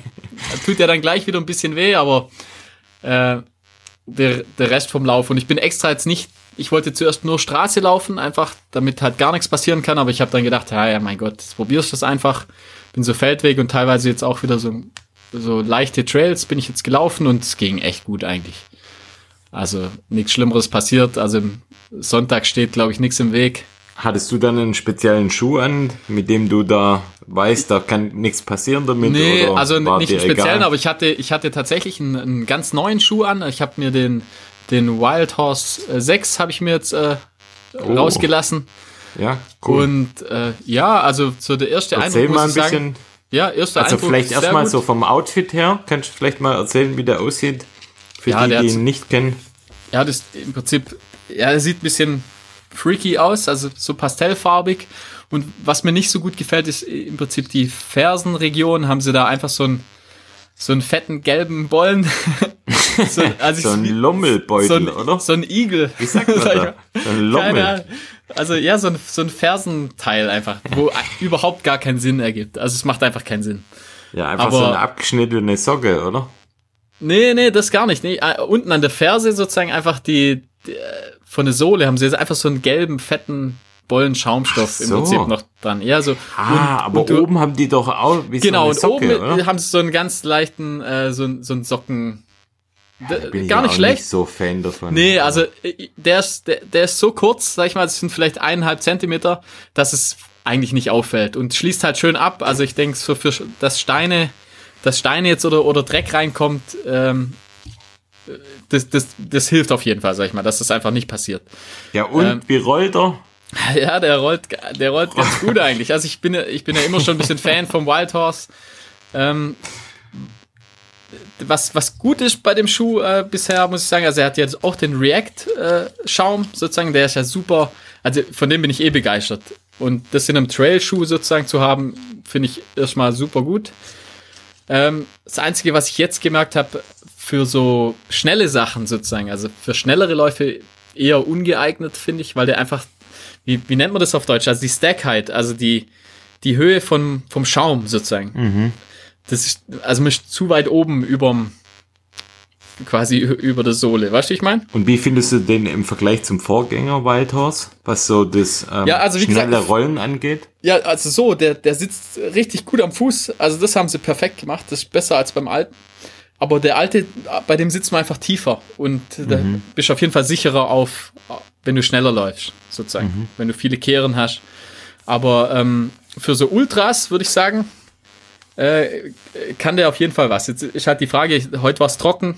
tut ja dann gleich wieder ein bisschen weh, aber äh, der, der Rest vom Lauf. Und ich bin extra jetzt nicht, ich wollte zuerst nur Straße laufen, einfach, damit halt gar nichts passieren kann, aber ich habe dann gedacht, ja, ja, mein Gott, jetzt probierst du das einfach. Bin so Feldweg und teilweise jetzt auch wieder so, so leichte Trails bin ich jetzt gelaufen und es ging echt gut eigentlich. Also nichts Schlimmeres passiert. Also Sonntag steht, glaube ich, nichts im Weg. Hattest du dann einen speziellen Schuh an, mit dem du da weißt, da kann nichts passieren damit? Nee, also nicht einen speziellen, egal? aber ich hatte, ich hatte tatsächlich einen, einen ganz neuen Schuh an. Ich habe mir den, den Wild Horse 6 habe ich mir jetzt äh, oh. rausgelassen. Ja, cool. Und äh, ja, also so der erste Erzähl Eindruck, mal ein bisschen. Sagen, ja, erster also Eindruck. Also vielleicht erstmal so vom Outfit her, kannst du vielleicht mal erzählen, wie der aussieht? Für ja, die, die ihn nicht kennen. Ja, das im Prinzip, ja, er sieht ein bisschen freaky aus, also so pastellfarbig. Und was mir nicht so gut gefällt, ist im Prinzip die Fersenregion. Haben sie da einfach so einen, so einen fetten gelben Bollen. so, also so ein Lummelbeutel, so ein, oder? So ein Igel. Wie sagt man da? So ein Lummel. Also ja, so ein, so ein Fersenteil einfach, wo überhaupt gar keinen Sinn ergibt. Also es macht einfach keinen Sinn. Ja, einfach Aber, so eine abgeschnittene Socke, oder? Nee, nee, das gar nicht. Nee, äh, unten an der Ferse sozusagen einfach die, die äh, von der Sohle haben sie jetzt einfach so einen gelben, fetten Bollen Schaumstoff so. im Prinzip noch dran. Ja, so. Ah, und, aber und oben haben die doch auch wie genau, so eine Socke, und oben oder? haben sie so einen ganz leichten, äh, so, so einen Socken. Bin gar nicht schlecht. Nicht so Fan davon. Nee, also äh, der ist, der, der ist so kurz, sag ich mal, das sind vielleicht eineinhalb Zentimeter, dass es eigentlich nicht auffällt und schließt halt schön ab. Also ich denke, so für das Steine dass Steine jetzt oder, oder Dreck reinkommt, ähm, das, das, das hilft auf jeden Fall, sag ich mal, dass das einfach nicht passiert. Ja, und ähm, wie rollt er? Ja, der rollt, der rollt ganz gut eigentlich. Also ich bin, ich bin ja immer schon ein bisschen Fan vom Wild Horse. Ähm, was, was gut ist bei dem Schuh äh, bisher, muss ich sagen, also er hat jetzt auch den React-Schaum äh, sozusagen, der ist ja super, also von dem bin ich eh begeistert. Und das in einem Trail-Schuh sozusagen zu haben, finde ich erstmal super gut. Ähm, das Einzige, was ich jetzt gemerkt habe, für so schnelle Sachen sozusagen, also für schnellere Läufe eher ungeeignet, finde ich, weil der einfach, wie, wie nennt man das auf Deutsch? Also die Stackheit, also die, die Höhe von, vom Schaum sozusagen. Mhm. Das ist, also man ist zu weit oben überm, quasi über der Sohle, weißt du, ich meine? Und wie findest du den im Vergleich zum Vorgänger Wild Horse, was so das ähm, ja, also schnelle gesagt, Rollen angeht? Ja, also so, der, der sitzt richtig gut am Fuß, also das haben sie perfekt gemacht, das ist besser als beim alten. Aber der alte, bei dem sitzt man einfach tiefer und mhm. da bist du auf jeden Fall sicherer auf, wenn du schneller läufst, sozusagen, mhm. wenn du viele Kehren hast. Aber ähm, für so Ultras würde ich sagen, äh, kann der auf jeden Fall was. Jetzt ist halt die Frage, heute war es trocken,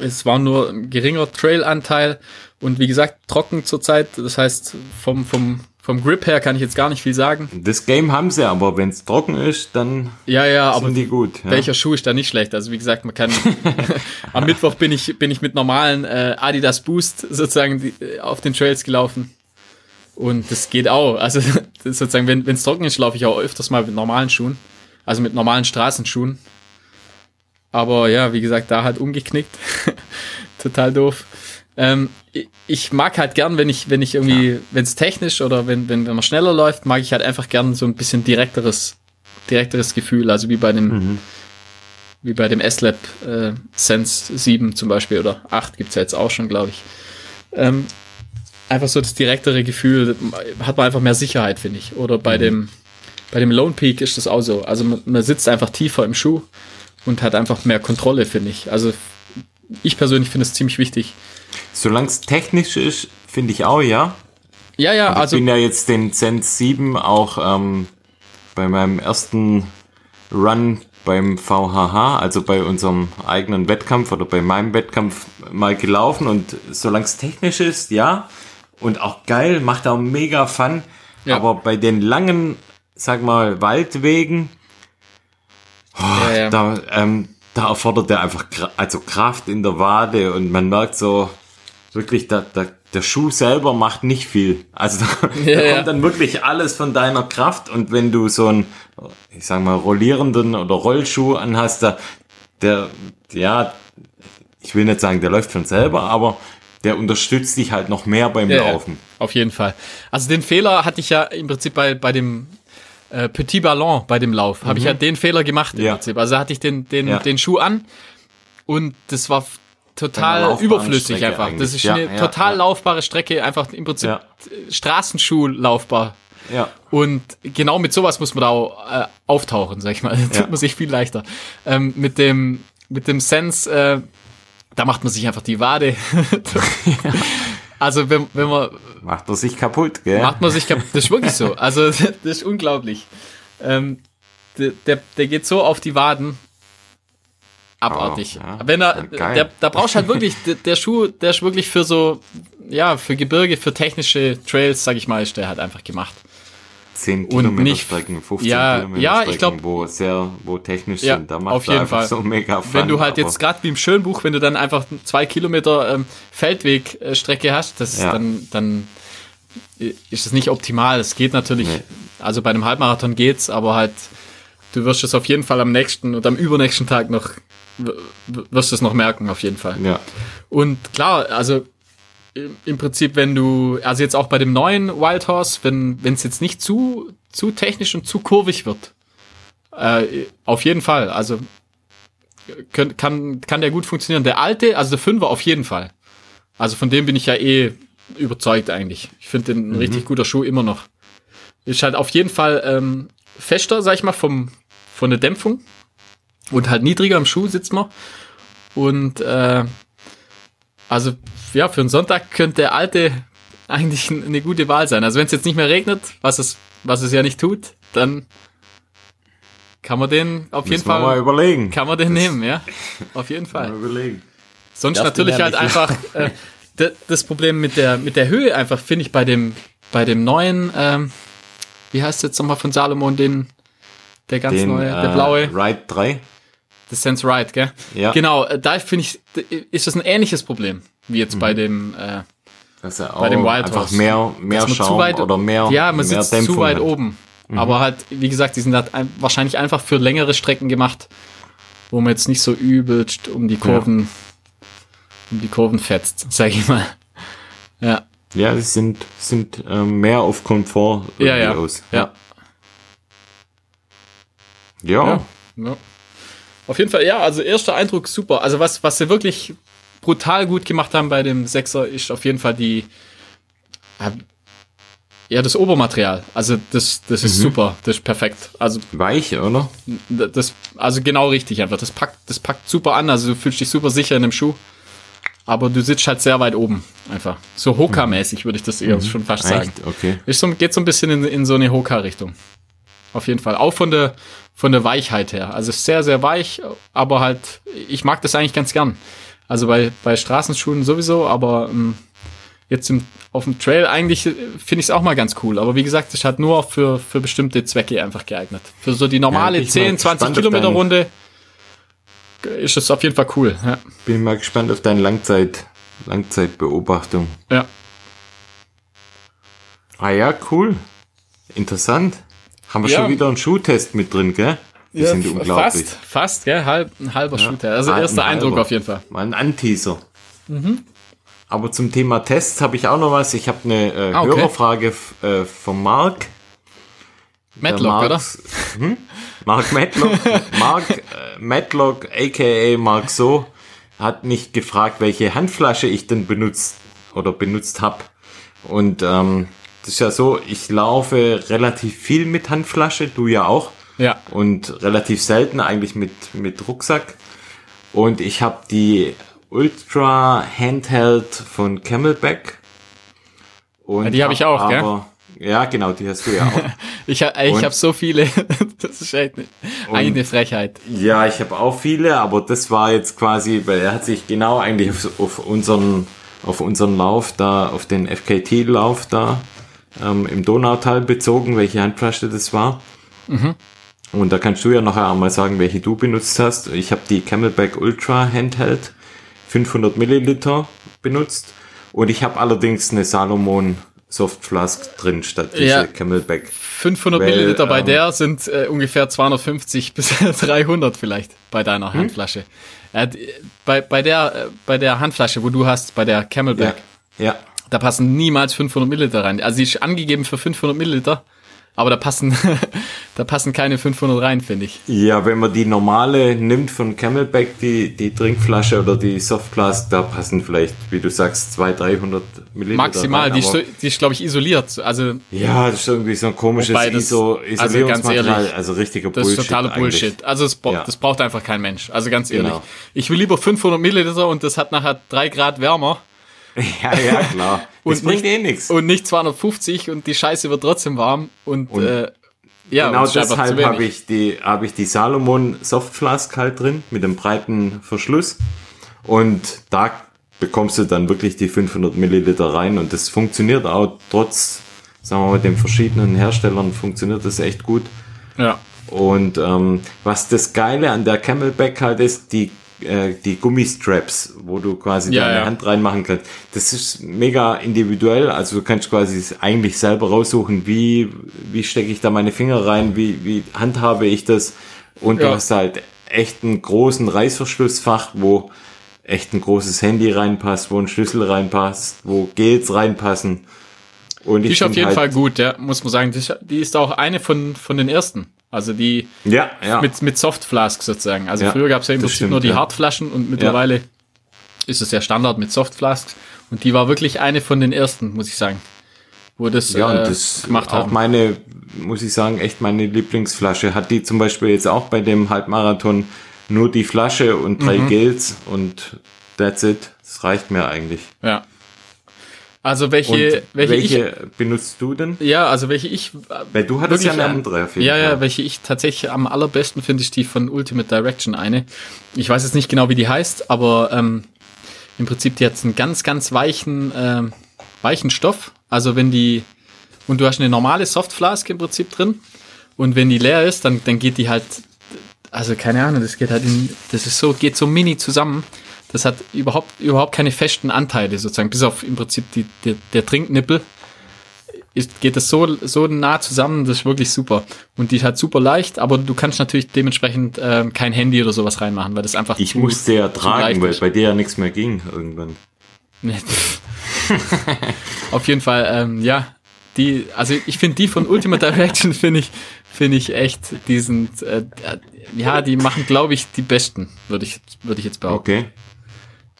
es war nur ein geringer Trail-Anteil und wie gesagt, trocken zurzeit. Das heißt, vom, vom, vom Grip her kann ich jetzt gar nicht viel sagen. Das Game haben sie, aber wenn es trocken ist, dann ja, ja, sind aber die gut. Ja. Welcher Schuh ist da nicht schlecht? Also wie gesagt, man kann am Mittwoch bin ich, bin ich mit normalen äh, Adidas Boost sozusagen die, äh, auf den Trails gelaufen. Und das geht auch. Also sozusagen, wenn es trocken ist, laufe ich auch öfters mal mit normalen Schuhen. Also mit normalen Straßenschuhen. Aber ja, wie gesagt, da halt umgeknickt. Total doof. Ähm, ich mag halt gern, wenn ich, wenn ich irgendwie, ja. wenn es technisch oder wenn, wenn, wenn man schneller läuft, mag ich halt einfach gern so ein bisschen direkteres, direkteres Gefühl. Also wie bei dem, mhm. wie bei dem S-Lab äh, Sense 7 zum Beispiel oder 8 gibt's ja jetzt auch schon, glaube ich. Ähm, einfach so das direktere Gefühl, hat man einfach mehr Sicherheit, finde ich. Oder bei mhm. dem, bei dem Lone Peak ist das auch so. Also man, man sitzt einfach tiefer im Schuh und hat einfach mehr Kontrolle, finde ich. Also ich persönlich finde es ziemlich wichtig. Solange es technisch ist, finde ich auch, ja. Ja, ja, also. Ich bin ja jetzt den Zenz 7 auch ähm, bei meinem ersten Run beim VHH, also bei unserem eigenen Wettkampf oder bei meinem Wettkampf mal gelaufen und solange es technisch ist, ja. Und auch geil, macht auch mega Fun. Ja. Aber bei den langen, sag mal, Waldwegen, Oh, ja, ja. Da, ähm, da erfordert er einfach also Kraft in der Wade und man merkt so wirklich, da, da, der Schuh selber macht nicht viel. Also da, ja, da kommt dann wirklich alles von deiner Kraft und wenn du so einen, ich sag mal, rollierenden oder Rollschuh anhast, da, der, ja, ich will nicht sagen, der läuft von selber, aber der unterstützt dich halt noch mehr beim Laufen. auf jeden Fall. Also den Fehler hatte ich ja im Prinzip bei, bei dem äh, Petit Ballon bei dem Lauf. Mhm. Habe ich ja den Fehler gemacht im ja. Prinzip. Also hatte ich den, den, ja. den Schuh an und das war total überflüssig einfach. Eigentlich. Das ist ja, eine total laufbare Strecke, einfach im Prinzip Straßenschuh laufbar. Ja. Und genau mit sowas muss man da auch äh, auftauchen, sag ich mal. Das tut man sich viel leichter. Ähm, mit dem, mit dem Sense, äh, da macht man sich einfach die Wade. Also wenn, wenn man... Macht man sich kaputt, gell? Macht man sich kaputt. Das ist wirklich so. Also das ist unglaublich. Ähm, der, der, der geht so auf die Waden. Abartig. Oh, ja. Wenn er, ja, der, da brauchst halt wirklich, der, der, Schuh, der ist wirklich für so, ja, für Gebirge, für technische Trails, sag ich mal, ist der halt einfach gemacht. 10 Kilometer nicht, Strecken, 15 ja, Kilometer ja, Strecken, ich glaub, wo sehr, wo technisch ja, sind. Da macht auf jeden Fall. so mega Fun, Wenn du halt jetzt gerade wie im Schönbuch, wenn du dann einfach zwei Kilometer ähm, Feldwegstrecke hast, das ja. dann, dann ist es nicht optimal. Es geht natürlich, nee. also bei einem Halbmarathon geht's, aber halt, du wirst es auf jeden Fall am nächsten und am übernächsten Tag noch, wirst es noch merken, auf jeden Fall. Ja. Und klar, also im Prinzip, wenn du, also jetzt auch bei dem neuen Wild Horse, wenn es jetzt nicht zu, zu technisch und zu kurvig wird, äh, auf jeden Fall. Also können, kann, kann der gut funktionieren. Der alte, also der Fünfer auf jeden Fall. Also von dem bin ich ja eh überzeugt eigentlich. Ich finde den ein mhm. richtig guter Schuh immer noch. Ist halt auf jeden Fall ähm, fester, sag ich mal, vom, von der Dämpfung. Und halt niedriger im Schuh sitzt man. Und äh, also ja, für einen Sonntag könnte der alte eigentlich eine gute Wahl sein. Also wenn es jetzt nicht mehr regnet, was es, was es ja nicht tut, dann kann man den auf Müssen jeden Fall mal überlegen. Kann man den das nehmen, ja? Auf jeden Fall. Mal überlegen. Sonst Darf natürlich halt einfach äh, das Problem mit der mit der Höhe einfach finde ich bei dem bei dem neuen ähm, wie heißt jetzt nochmal von Salomon den der ganz Den, neue der äh, blaue Ride 3. The Sense Right, gell? Ja. Genau, äh, da finde ich, ist das ein ähnliches Problem, wie jetzt Mhm. bei dem, äh, Das ist ja auch bei dem Wild einfach Horse. mehr, mehr Schaum oder mehr, ja, man mehr sitzt Dämpfung zu weit hat. Mhm. oben. Aber halt, wie gesagt, die sind halt ein, wahrscheinlich einfach für längere Strecken gemacht, wo man jetzt nicht so übelst um die Kurven, um die Kurven fetzt, sag ich mal. Ja, Ja, die sind, sind ähm, mehr auf Komfort ja, ja. aus. ja. Ja. Ja. ja. Auf jeden Fall, ja, also erster Eindruck super. Also was, was sie wirklich brutal gut gemacht haben bei dem Sechser ist auf jeden Fall die, ja, das Obermaterial. Also das, das ist super, das ist perfekt. Also Weich, oder? das, also genau richtig einfach. Das packt, das packt super an. Also du fühlst dich super sicher in dem Schuh. Aber du sitzt halt sehr weit oben, einfach. So Hoka-mäßig würde ich das eher schon fast sagen. Echt? Okay. Ist so, geht so ein bisschen in, in so eine Hoka-Richtung. Auf jeden Fall. Auch von der, von der Weichheit her. Also sehr, sehr weich, aber halt, ich mag das eigentlich ganz gern. Also bei, bei Straßenschuhen sowieso, aber ähm, jetzt im, auf dem Trail eigentlich äh, finde ich es auch mal ganz cool. Aber wie gesagt, es hat nur für, für bestimmte Zwecke einfach geeignet. Für so die normale mal 10, 20 gespannt auf Kilometer Runde ist es auf jeden Fall cool. Ja. Bin mal gespannt auf deine Langzeit, Langzeitbeobachtung. ja. Ah ja, cool. Interessant. Haben wir Ja. schon wieder einen Schuhtest mit drin, gell? Die sind f- unglaublich. Fast, fast, gell? Halb, ein halber Shooter. Also Ein erster Eindruck halber. auf jeden Fall. Mal ein Anteaser. Mhm. Aber zum Thema Tests habe ich auch noch was. Ich habe eine äh, Ah, okay. Hörerfrage äh, vom Mark. Matlock, oder? Hm? Mark Matlock. Mark äh, Matlock, aka Mark So, hat mich gefragt, welche Handflasche ich denn benutzt oder benutzt habe. Und ähm, das ist ja so, ich laufe relativ viel mit Handflasche, du ja auch. Ja. Und relativ selten eigentlich mit, mit Rucksack. Und ich habe die Ultra Handheld von Camelback. Und Ja, die hab ich auch, gell? aber, Ja, genau, die hast du ja auch. Ich, ha- ich habe so viele. das ist echt eine Frechheit. Ja, ich habe auch viele, aber das war jetzt quasi, weil er hat sich genau eigentlich auf, auf unseren auf unseren Lauf da, auf den FKT-Lauf da ähm, im Donautal bezogen, welche Handflasche das war. Und da kannst du ja nachher auch mal sagen, welche du benutzt hast. Ich habe die Camelback Ultra Handheld 500 Milliliter benutzt und ich habe allerdings eine Salomon Soft Flask drin statt diese Ja. Camelback. 500 Weil, Milliliter bei ähm, der sind äh, ungefähr 250 bis 300 vielleicht bei Hm? deiner Handflasche. Äh, d- bei, bei, der, äh, bei der Handflasche, wo du hast, bei der Camelback, Ja, ja. Da passen niemals 500 Milliliter rein. Also sie ist angegeben für 500 Milliliter, aber da passen, da passen keine 500 rein, finde ich. Ja, wenn man die normale nimmt von Camelback, die, die Trinkflasche oder die Softflask, da passen vielleicht, wie du sagst, 200, 300 Milliliter. Maximal, rein, die ist, die ist glaube ich, isoliert. Also Ja, das ist irgendwie so ein komisches das- ISO, also ganz Isolierungsmaterial, ehrlich, also richtiger Das Bullshit. ist totaler eigentlich. Bullshit. Also das, Ja. das braucht einfach kein Mensch. Also ganz ehrlich. Genau. Ich will lieber 500 Milliliter und das hat nachher drei Grad wärmer Ja, ja, klar. Das Und bringt nicht- eh nichts. und nicht 250 und die Scheiße wird trotzdem warm und, äh, ja, Genau und deshalb habe ich die, habe ich die Salomon Softflask halt drin mit einem breiten Verschluss. Und da bekommst du dann wirklich die 500 Milliliter rein und das funktioniert auch trotz, sagen wir mal, den verschiedenen Herstellern funktioniert das echt gut. Ja. Und ähm, was das Geile an der Camelback halt ist, die, äh, die Gummistraps, wo du quasi Ja, deine ja. Hand reinmachen kannst. Das ist mega individuell. Also du kannst quasi eigentlich selber raussuchen, wie, wie stecke ich da meine Finger rein, wie, wie handhabe ich das. Und du Ja. hast halt echt einen großen Reißverschlussfach, wo echt ein großes Handy reinpasst, wo ein Schlüssel reinpasst, wo Gels reinpassen. Und Die ich ist auf jeden halt, Fall gut, ja, muss man sagen. Die ist, die ist auch eine von, von den ersten. Also die Ja, ja. mit, mit Softflask sozusagen. Also Ja, früher gab es ja im Prinzip stimmt, nur die. Hartflaschen und mittlerweile ist es ja Standard mit Softflasks. Und die war wirklich eine von den ersten, muss ich sagen. Wo das, Ja, äh, und das gemacht auch haben. meine, muss ich sagen, echt meine Lieblingsflasche. Hat die zum Beispiel jetzt auch bei dem Halbmarathon nur die Flasche und drei Mhm. Gels und that's it. Das reicht mir eigentlich. Ja. Also welche, welche, welche, benutzt du denn? ich, ja, also welche ich Weil du hattest ja eine ähm, andere auf jeden Ja, ja, Fall. welche ich tatsächlich am allerbesten finde, ist die von Ultimate Direction eine. Ich weiß jetzt nicht genau, wie die heißt, aber ähm, im Prinzip, die hat einen ganz, ganz weichen, äh, weichen Stoff. Also wenn die, und du hast eine normale Softflask im Prinzip drin. Und wenn die leer ist, dann, dann geht die halt, also keine Ahnung, das geht halt in, das ist so, geht so mini zusammen. Das hat überhaupt, überhaupt keine festen Anteile sozusagen, bis auf im Prinzip die, der, der Trinknippel ist, geht das so, so nah zusammen, das ist wirklich super. Und die ist halt super leicht, aber du kannst natürlich dementsprechend äh, kein Handy oder sowas reinmachen, weil das einfach Ich musste ja tragen, weil bei dir ja nichts mehr ging irgendwann. Auf jeden Fall, ähm, ja, die, also ich finde die von Ultima Direction finde ich, finde ich echt, die sind, äh, ja, die machen, glaube ich, die besten, würde ich, würde ich jetzt behaupten. Okay.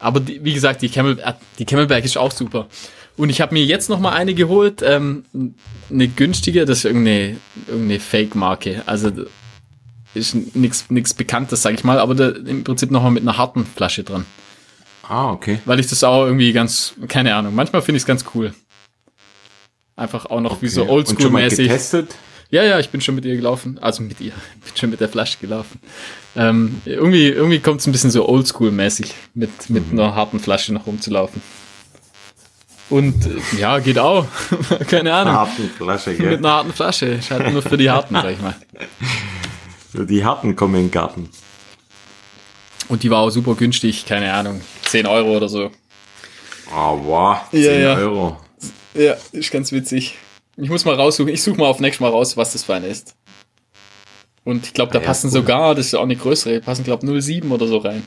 Aber die, wie gesagt, die, Camel, äh, die Camelback ist auch super. Und ich habe mir jetzt noch mal eine geholt, ähm, eine günstige, das ist irgendeine, irgendeine Fake-Marke. Also ist nichts Bekanntes, sag ich mal, aber da, im Prinzip noch mal mit einer harten Flasche dran. Ah, okay. Weil ich das auch irgendwie ganz, keine Ahnung, manchmal finde ich es ganz cool. Einfach auch noch okay. wie so Oldschool-mäßig. getestet? Ja, ja, ich bin schon mit ihr gelaufen. Also mit ihr. Ich bin schon mit der Flasche gelaufen. Ähm, irgendwie irgendwie kommt es ein bisschen so Oldschool-mäßig, mit, mit mhm. einer harten Flasche noch rumzulaufen. Und äh, ja, geht auch. Keine Ahnung. Harten Flasche, gell? Mit einer harten Flasche. Ist halt nur für die Harten, sag ich mal. Für die Harten kommen in den Garten. Und die war auch super günstig, keine Ahnung. 10 Euro oder so. Ah, oh, wow. 10 ja, ja. Euro. Ja, ist ganz witzig. Ich muss mal raussuchen. Ich suche mal auf nächstes Mal raus, was das für eine ist. Und ich glaube, da ah, ja, passen cool. sogar, das ist auch eine größere, passen, glaube ich, 07 oder so rein.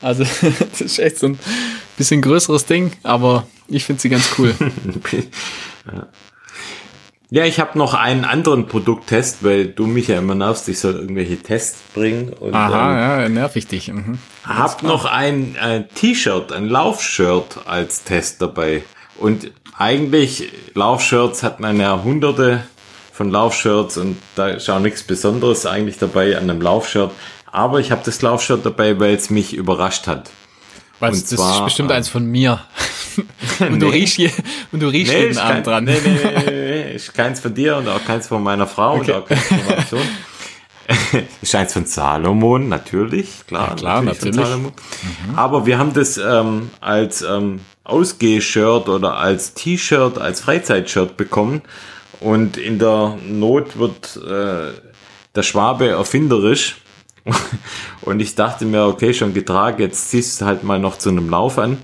Also, das ist echt so ein bisschen größeres Ding, aber ich finde sie ganz cool. ja. ich habe noch einen anderen Produkttest, weil du mich ja immer nervst, ich soll irgendwelche Tests bringen. Und, Aha, ähm, ja, nerv ich dich. Mhm. Hab noch ein, ein T-Shirt, ein Laufshirt als Test dabei. Und eigentlich, Laufshirts hat man ja hunderte von Laufshirts und da ist auch nichts Besonderes eigentlich dabei an einem Laufshirt. Aber ich habe das Laufshirt dabei, weil es mich überrascht hat. Weil das zwar, ist bestimmt äh, eins von mir. und, nee. du riechst hier, und du riechst nee, jeden Abend kein, dran. Nee, nee, nee, nee, ist keins von dir und auch keins von meiner Frau okay. und auch keins von meiner Sohn. ist eins von Salomon, natürlich, klar. Ja, klar, natürlich. natürlich. Mhm. Aber wir haben das ähm, als ähm, Ausgeh-Shirt oder als T-Shirt, als Freizeitshirt bekommen. Und in der Not wird äh, der Schwabe erfinderisch und ich dachte mir, okay, schon getragen, jetzt ziehst du halt mal noch zu einem Lauf an.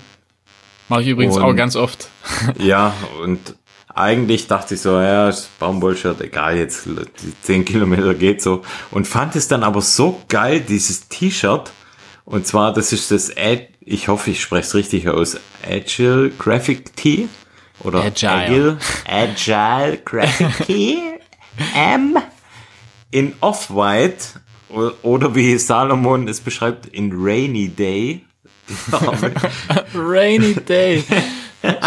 Mache ich übrigens und, auch ganz oft. ja, und eigentlich dachte ich so, ja, Baumwollshirt, egal, jetzt die 10 Kilometer geht so. Und fand es dann aber so geil, dieses T-Shirt. Und zwar, das ist das, Ad, ich hoffe, ich spreche es richtig aus, Agile Graphic Tee. Oder Agile. Agile, Agile Graphic. M. In Off-White oder wie Salomon es beschreibt, in Rainy Day. Rainy Day.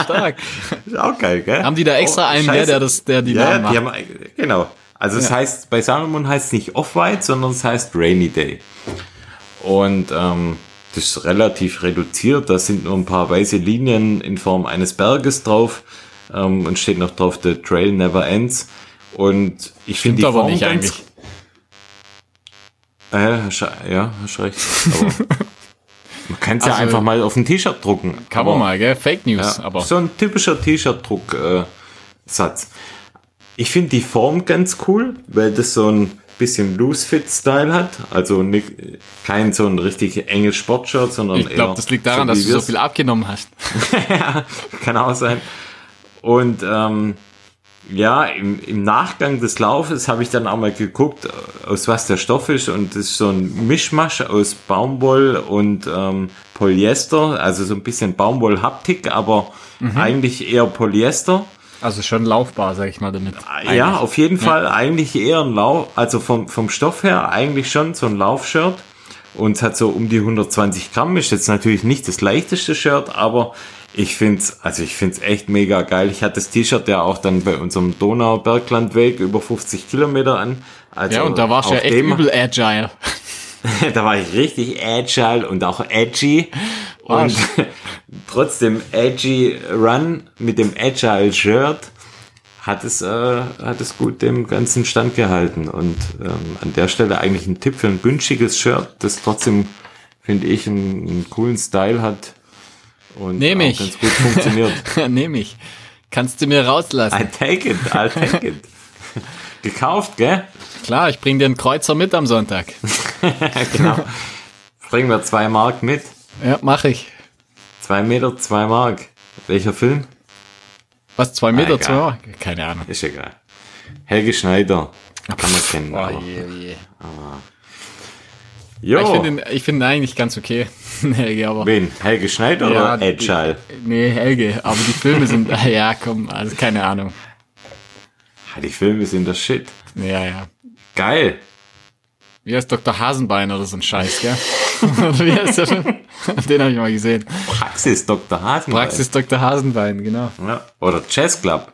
Stark. Ist auch geil, gell? Haben die da extra oh, einen, der, der, das, der die ja, macht? Die haben, genau. Also es ja. heißt, bei Salomon heißt es nicht Off-White, sondern es heißt Rainy Day. Und ähm, das ist relativ reduziert. Da sind nur ein paar weiße Linien in Form eines Berges drauf ähm, und steht noch drauf, The Trail Never Ends. Und ich finde die Form nicht eigentlich. Äh, ja, hast recht. Aber man kann es also, ja einfach mal auf ein T-Shirt drucken. Kann man mal, gell? Fake News. Ja, aber. So ein typischer T-Shirt-Druck-Satz. ich finde die Form ganz cool, weil das so ein bisschen Loose-Fit-Style hat. Also nicht, kein so ein richtig enges Sportshirt, sondern Ich glaube, das liegt daran, so dass du so viel abgenommen hast. ja, kann auch sein. Und ähm, ja, im, im Nachgang des Laufes habe ich dann auch mal geguckt, aus was der Stoff ist. Und das ist so ein Mischmasch aus Baumwoll und ähm, Polyester. Also so ein bisschen Baumwoll-Haptik, aber mhm. eigentlich eher Polyester. Also schon laufbar, sag ich mal damit. Eigentlich. Ja, auf jeden ja. Fall eigentlich eher ein Lauf, also vom, vom Stoff her eigentlich schon so ein Laufshirt. Und es hat so um die 120 Gramm, ist jetzt natürlich nicht das leichteste Shirt, aber ich find's, also ich find's echt mega geil. Ich hatte das T-Shirt ja auch dann bei unserem Donau-Berglandweg über 50 Kilometer an. Also ja, und da warst du ja echt übel agile. da war ich richtig agile und auch edgy. Und trotzdem edgy Run mit dem agile Shirt hat es, äh, hat es gut dem ganzen Stand gehalten. Und ähm, an der Stelle eigentlich ein Tipp für ein günstiges Shirt, das trotzdem, finde ich, einen, einen coolen Style hat Und Nehm ich. ganz gut funktioniert. Nehme ich. Kannst du mir rauslassen? I take it, I'll take it. Gekauft, gell? Klar, ich bring dir einen Kreuzer mit am Sonntag. genau. Bringen wir zwei Mark mit. Ja, mache ich. Zwei Meter, zwei Mark. Welcher Film? Was, zwei Meter, egal. zwei? Mark? Keine Ahnung. Ist egal. Helge Schneider. Kann man kennen. Oh, aber- je, oh je. Jo. Ich finde ihn, ich finde ihn eigentlich ganz okay. Helge, aber. Wen? Helge Schneider Ja, oder Agile? Nee, Helge, aber die Filme sind, ja, komm, also keine Ahnung. Ah, Die Filme sind das Shit. Ja, ja. Geil. Wie heißt Dr. Hasenbein oder so ein Scheiß, gell? Oder Wie heißt der Film? Den habe ich mal gesehen. Praxis Dr. Hasenbein. Praxis Dr. Hasenbein, genau. Ja. Oder Jazz Club.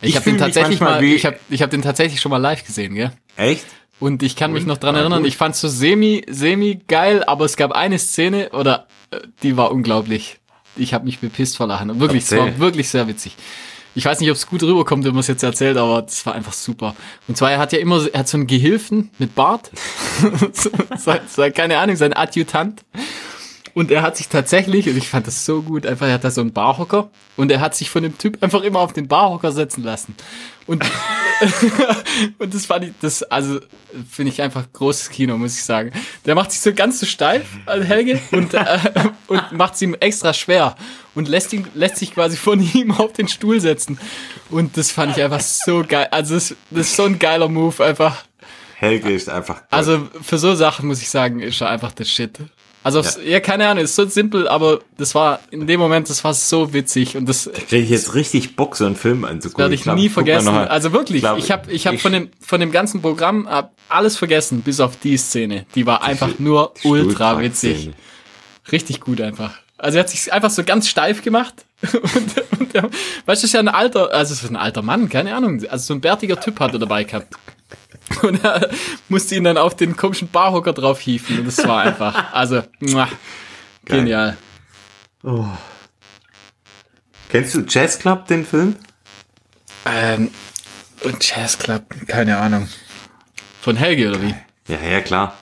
Ich, Ich habe den mich tatsächlich mal, ich habe ich hab den tatsächlich schon mal live gesehen, gell? Echt? Und ich kann mich Und? noch dran erinnern, ich fand so semi, semi geil, aber es gab eine Szene, oder äh, die war unglaublich. Ich habe mich bepisst vor Lachen. Wirklich, es war Erzähl. wirklich sehr witzig. Ich weiß nicht, ob es gut rüberkommt, wenn man es jetzt erzählt, aber das war einfach super. Und zwar, er hat ja immer, er hat so einen Gehilfen mit Bart. sein, sein, keine Ahnung, sein Adjutant. Und er hat sich tatsächlich, und ich fand das so gut, einfach, er hat da so einen Barhocker und er hat sich von dem Typ einfach immer auf den Barhocker setzen lassen. Und, und das fand ich, das, also, finde ich einfach großes Kino, muss ich sagen. Der macht sich so ganz so steif, also Helge, und, äh, und macht es ihm extra schwer und lässt ihn, lässt sich quasi von ihm auf den Stuhl setzen. Und das fand ich einfach so geil. Also, das, das ist so ein geiler Move, einfach. Helge ist einfach. Gott. Also für so Sachen muss ich sagen, ist er einfach der Shit. Also aufs- ja. keine Ahnung, ist so simpel, aber das war in dem Moment, das war so witzig und das kriege ich jetzt richtig Bock, so einen Film anzugucken. werde ich glaub, nie vergessen. Also wirklich, glaub, ich habe ich hab ich- von dem von dem ganzen Programm hab alles vergessen, bis auf die Szene. Die war einfach nur die ultra witzig, richtig gut einfach. Also er hat sich einfach so ganz steif gemacht und, und der, weißt du, das ist ja ein alter, also ist ein alter Mann, keine Ahnung, also so ein bärtiger Typ hat er dabei gehabt. Und er musste ihn dann auf den komischen Barhocker drauf hieven. Und das war einfach, also, muah, genial. Kennst du Jazz Club, den Film? Ähm, und Jazz Club, keine Ahnung. Von Helge oder wie? Ja, ja, klar.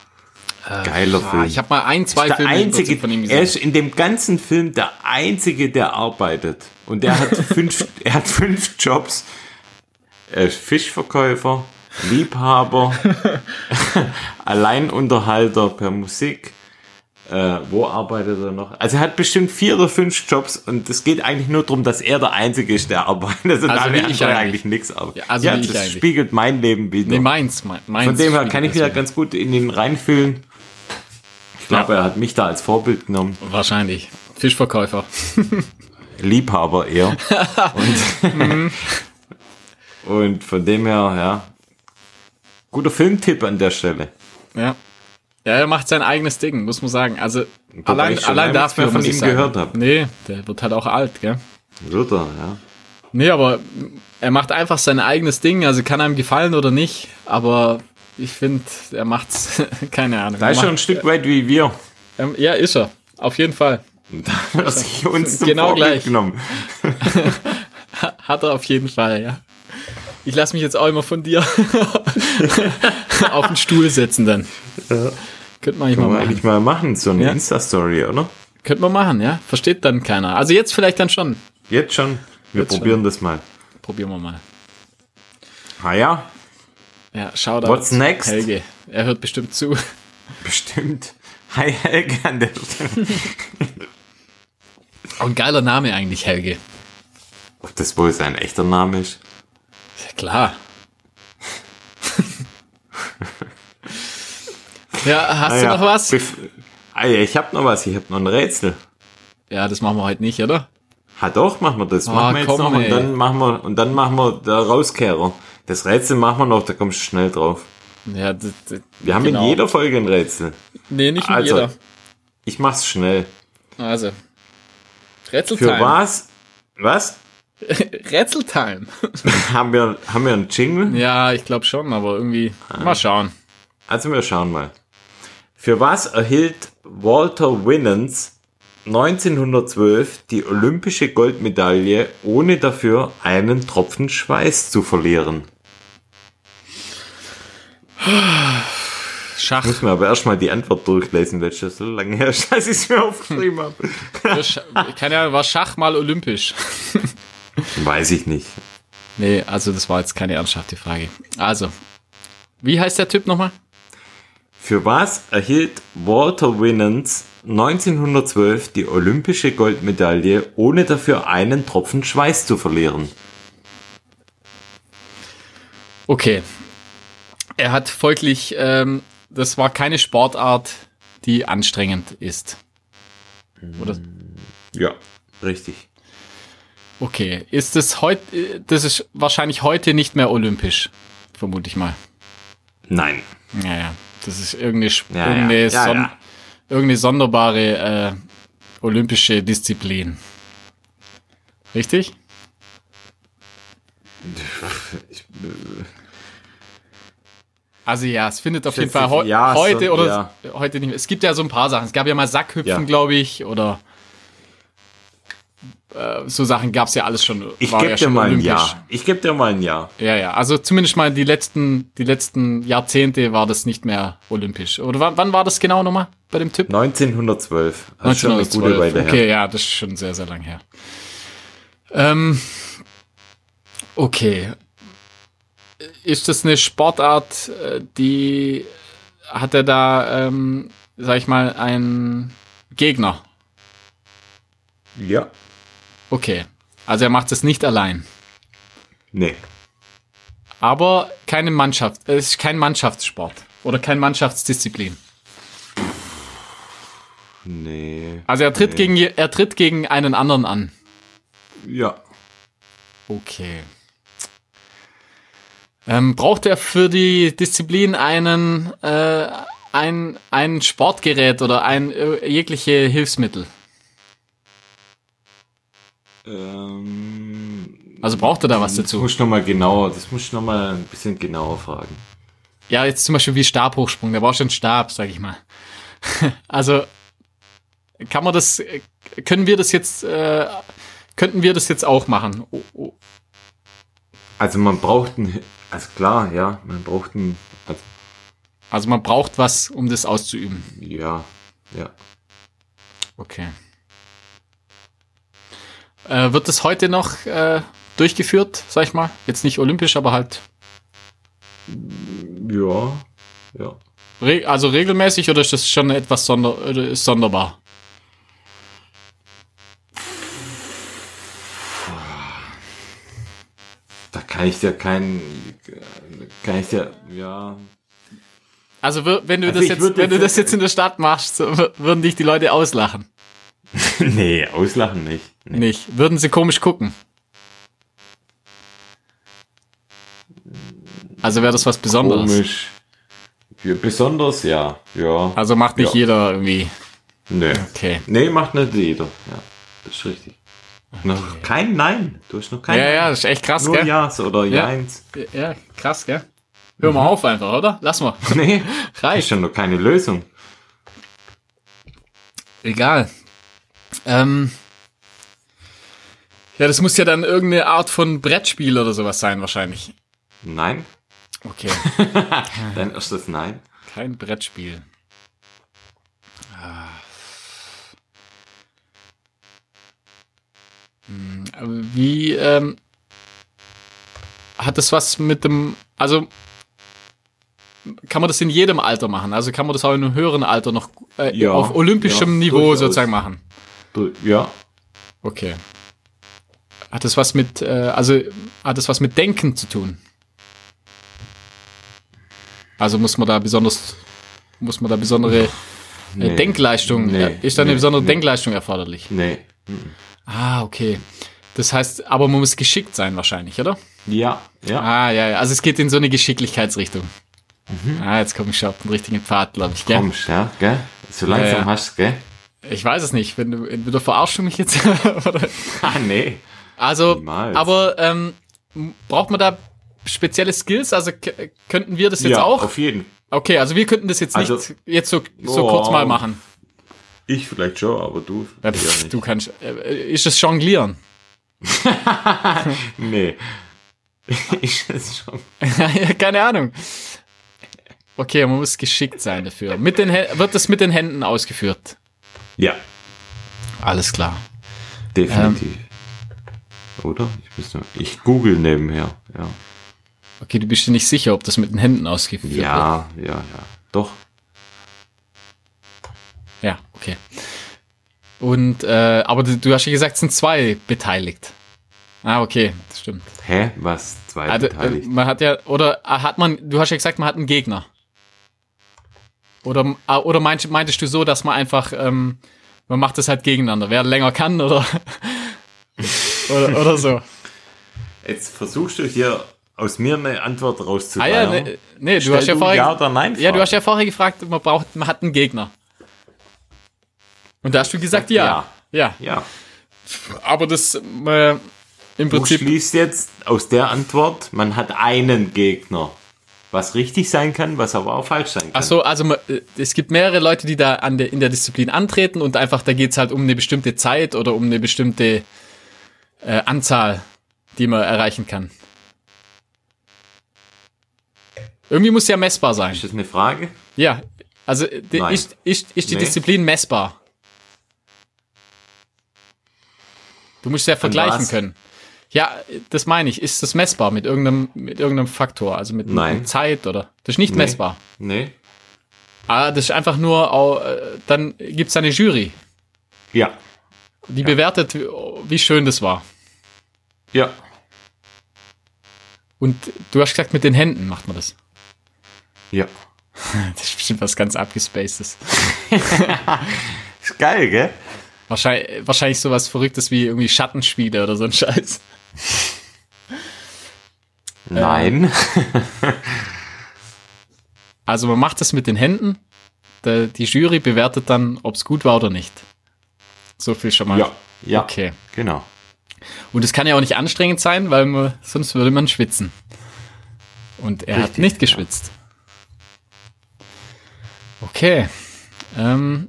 Geiler Ah, Film. ich habe mal ein, zwei der Filme einzige, von ihm er gesehen. ist in dem ganzen Film der einzige, der arbeitet. Und der hat fünf, er hat fünf Jobs. Er ist Fischverkäufer, Liebhaber, Alleinunterhalter per Musik. Äh, wo arbeitet er noch? Also er hat bestimmt vier oder fünf Jobs und es geht eigentlich nur darum, dass er der Einzige ist, der arbeitet. Also, Also alle anderen ich eigentlich. nichts. Aber Ja, also ja, das spiegelt mein Leben wieder. Nee, meins, mein- meins. Von dem her kann ich wieder ganz gut in ihn reinfühlen. Ich glaube, Ja. er hat mich da als Vorbild genommen. Wahrscheinlich. Fischverkäufer. Liebhaber eher. und, und von dem her, ja. Guter Filmtipp an der Stelle. Ja. Ja, er macht sein eigenes Ding, muss man sagen. Also, allein, schon allein dafür mehr von ihm sagen. gehört hab. Nee, der wird halt auch alt, gell? Wird er, ja. Nee, aber er macht einfach sein eigenes Ding, also kann einem gefallen oder nicht, aber ich finde, er macht's, keine Ahnung. Da ist schon ein Stück weit wie wir. ähm, ja, ist er. Auf jeden Fall. Und da hat er sich uns zum Genau Vorbild gleich. genommen. Hat er auf jeden Fall, ja. Ich lasse mich jetzt auch immer von dir auf den Stuhl setzen dann. Könnte man eigentlich mal Können machen. eigentlich mal machen, so eine Ja. Insta-Story, oder? Könnte man machen, ja. Versteht dann keiner. Also jetzt vielleicht dann schon. Jetzt schon. Wir Jetzt probieren das mal. Probieren wir mal. Ah ja, Ja, schau da. What's next? Helge. Er hört bestimmt zu. bestimmt. Hi Helge an der Stelle. Ein geiler Name eigentlich, Helge. Ob das wohl sein echter Name ist? Ja, klar. ja, hast Ah du noch was? Ah ja, ich hab noch was. Ich hab noch ein Rätsel. Ja, das machen wir heute nicht, oder? Ha doch, machen wir das. Ah, machen wir jetzt komm, noch und ey. dann machen wir und dann machen wir der Rauskehrer. Das Rätsel machen wir noch, da kommst du schnell drauf. Ja, das, das, Wir haben Genau. in jeder Folge ein Rätsel. nee, nicht in Also, jeder. ich mach's schnell. Also. Für Rätseltime. was? Was? Rätseltime. haben wir haben wir einen Jingle? ja, ich glaube schon, aber irgendwie. Mal schauen. Also wir schauen mal. Für was erhielt Walter Winans 1912 die olympische Goldmedaille, ohne dafür einen Tropfen Schweiß zu verlieren? Schach. Muss mir aber erstmal die Antwort durchlesen, schon so lange her ist, dass ich es mir aufgeschrieben habe. Keine Ahnung, war Schach mal olympisch? Weiß ich nicht. Nee, also das war jetzt keine ernsthafte Frage. Also, wie heißt der Typ nochmal? Für was erhielt Walter Winans 1912 die olympische Goldmedaille, ohne dafür einen Tropfen Schweiß zu verlieren? Okay. Er hat folglich, ähm, das war keine Sportart, die anstrengend ist. Oder? Ja, richtig. Okay. Ist das heute, das ist wahrscheinlich heute nicht mehr olympisch, vermute ich mal. Nein. Ja, ja. Das ist irgendeine, Ja, irgendeine, ja. Ja. Irgendeine sonderbare äh, olympische Disziplin. Richtig? Ich, Also ja, es findet auf jeden Fall ich, ja, heute so, oder ja. heute nicht mehr. Es gibt ja so ein paar Sachen. Es gab ja mal Sackhüpfen, Ja. glaube ich, oder äh, so Sachen gab es ja alles schon. ich gebe ja dir mal ein olympisch. Ja. Ich gebe dir mal ein Ja. Ja, ja. Also zumindest mal die letzten, die letzten Jahrzehnte war das nicht mehr olympisch. Oder wann, wann war das genau nochmal bei dem Typ? 1912. Das ist schon eine gute Weile okay, ja, das ist schon sehr, sehr lang her. Ähm, okay. Ist das eine Sportart, äh, die hat er da, ähm, sag ich mal, einen Gegner? Ja. Okay. Also er macht es nicht allein. Nee. Aber keine Mannschaft, es ist kein Mannschaftssport oder kein Mannschaftsdisziplin. Nee. Also er tritt Nee. gegen er tritt gegen einen anderen an. Ja. Okay. Ähm, braucht er für die Disziplin einen, äh, ein, ein Sportgerät oder ein äh, jegliche Hilfsmittel? Ähm, Also braucht er da was das dazu? muss ich noch mal genauer, das muss ich noch mal ein bisschen genauer fragen. Ja, jetzt zum Beispiel wie Stabhochsprung, da brauchst du einen Stab, sag ich mal. also kann man das, können wir das jetzt, äh, könnten wir das jetzt auch machen? Oh, oh. Also man braucht ein, also klar, ja, man braucht ein, also, Also man braucht was, um das auszuüben. ja, ja. Okay. Äh, wird das heute noch äh, durchgeführt, sag ich mal? Jetzt nicht olympisch, aber halt. Ja, ja. Re also regelmäßig oder ist das schon etwas sonder sonderbar? Da kann ich dir keinen, kann ich dir, ja. Also wenn du Also das jetzt, wenn du das jetzt in der Stadt machst, würden dich die Leute auslachen. nee, auslachen nicht. Nee. Nicht. Würden sie komisch gucken. Also wäre das was Besonderes. Komisch. Besonders, ja, ja. Also macht nicht Ja. jeder irgendwie. Nee. Okay. Nee, macht nicht jeder. Ja, das ist richtig. Noch kein Nein. Du hast noch kein Ja, Nein. ja, das ist echt krass, Nur gell? Ja's oder Ja. Jeins. Ja, krass, gell? Hör mal auf einfach, oder? Lass mal. Nee, das Reicht. ist schon noch keine Lösung. Egal. Ähm, ja, das muss ja dann irgendeine Art von Brettspiel oder sowas sein, wahrscheinlich. Nein, Okay, dein erstes Nein. kein Brettspiel. Ah. Hm, Wie ähm, hat das was mit dem, also kann man das in jedem Alter machen? Also kann man das auch in einem höheren Alter noch äh, Ja, auf olympischem ja, Niveau durchaus. sozusagen machen? Ja, Okay. Hat das was mit, äh, also hat das was mit Denken zu tun? Also muss man da besonders, muss man da besondere äh, Nee. Denkleistung, Nee, äh, ist da eine nee, besondere. Denkleistung erforderlich? nee. Ah, okay. Das heißt, aber man muss geschickt sein wahrscheinlich, oder? Ja, ja. Ah, ja, ja. Also es geht in so eine Geschicklichkeitsrichtung. Ah, jetzt komme ich schon auf den richtigen Pfad, glaube ich, gell? Kommst, ja, gell? So langsam ja. hast du, gell? Ich weiß es nicht. Wenn du, entweder verarschst du mich jetzt oder Ah, nee. Also, Niemals. aber ähm, braucht man da spezielle Skills? Also könnten wir das jetzt ja, auch? auf jeden Okay, also wir könnten das jetzt nicht Also- jetzt so, so Oh. kurz mal machen. Ich vielleicht schon, aber du Ja, nicht. du kannst. Äh, ist es Jonglieren? Nee. ich es schon. Keine Ahnung. okay, man muss geschickt sein dafür. Mit den, wird das mit den Händen ausgeführt? Ja, Alles klar. definitiv. Oder? Ich, nur, ich google nebenher. Ja, Okay, du bist dir nicht sicher, ob das mit den Händen ausgeführt wird. ja, ja. ja. Doch. Ja, okay. Und, äh, aber du, du hast ja gesagt, es sind zwei beteiligt. Ah, okay, das stimmt. Hä? Was? Zwei Also, äh, beteiligt? man hat ja, oder äh, hat man, du hast ja gesagt, man hat einen Gegner. Oder, äh, oder meint, meintest du so, dass man einfach, ähm, man macht das halt gegeneinander, wer länger kann oder, oder, oder so. Jetzt versuchst du hier aus mir eine Antwort Ah rauszuleiern. ja, nee, nee du Stell hast ja du vorher, Ja oder Nein ja, du hast ja vorher gefragt, man braucht, man hat einen Gegner. Und da hast du gesagt, ja. Ja, Ja. aber das, äh, im Du Prinzip, schließt jetzt aus der Antwort, man hat einen Gegner. Was richtig sein kann, was aber auch falsch sein kann. Ach so, also äh, es gibt mehrere Leute, die da an der, in der Disziplin antreten und einfach, da geht's halt um eine bestimmte Zeit oder um eine bestimmte äh, Anzahl, die man erreichen kann. Irgendwie muss ja messbar sein. Ist das eine Frage? Ja, also äh, Nein. ist, ist, ist die Nee. Disziplin messbar? Du musst ja vergleichen können. Ja, das meine ich. Ist das messbar mit irgendeinem, mit irgendeinem Faktor? Also mit mit Zeit oder? Das ist nicht Nee. messbar. Nee. Ah, das ist einfach nur, äh, dann gibt's eine Jury, Ja. die bewertet, wie- wie schön das war. Ja. Und du hast gesagt, mit den Händen macht man das. Ja. Das ist bestimmt was ganz abgespacedes. Ist geil, gell? Wahrscheinlich, wahrscheinlich sowas Verrücktes wie irgendwie Schattenspiele oder so ein Scheiß. Nein. Also man macht das mit den Händen. Der, die Jury bewertet dann, ob's gut war oder nicht. So viel schon mal. ja. Ja. Okay. Genau. Und es kann ja auch nicht anstrengend sein, weil man, sonst würde man schwitzen. Und er hat Richtig, nicht geschwitzt. Okay. Ähm.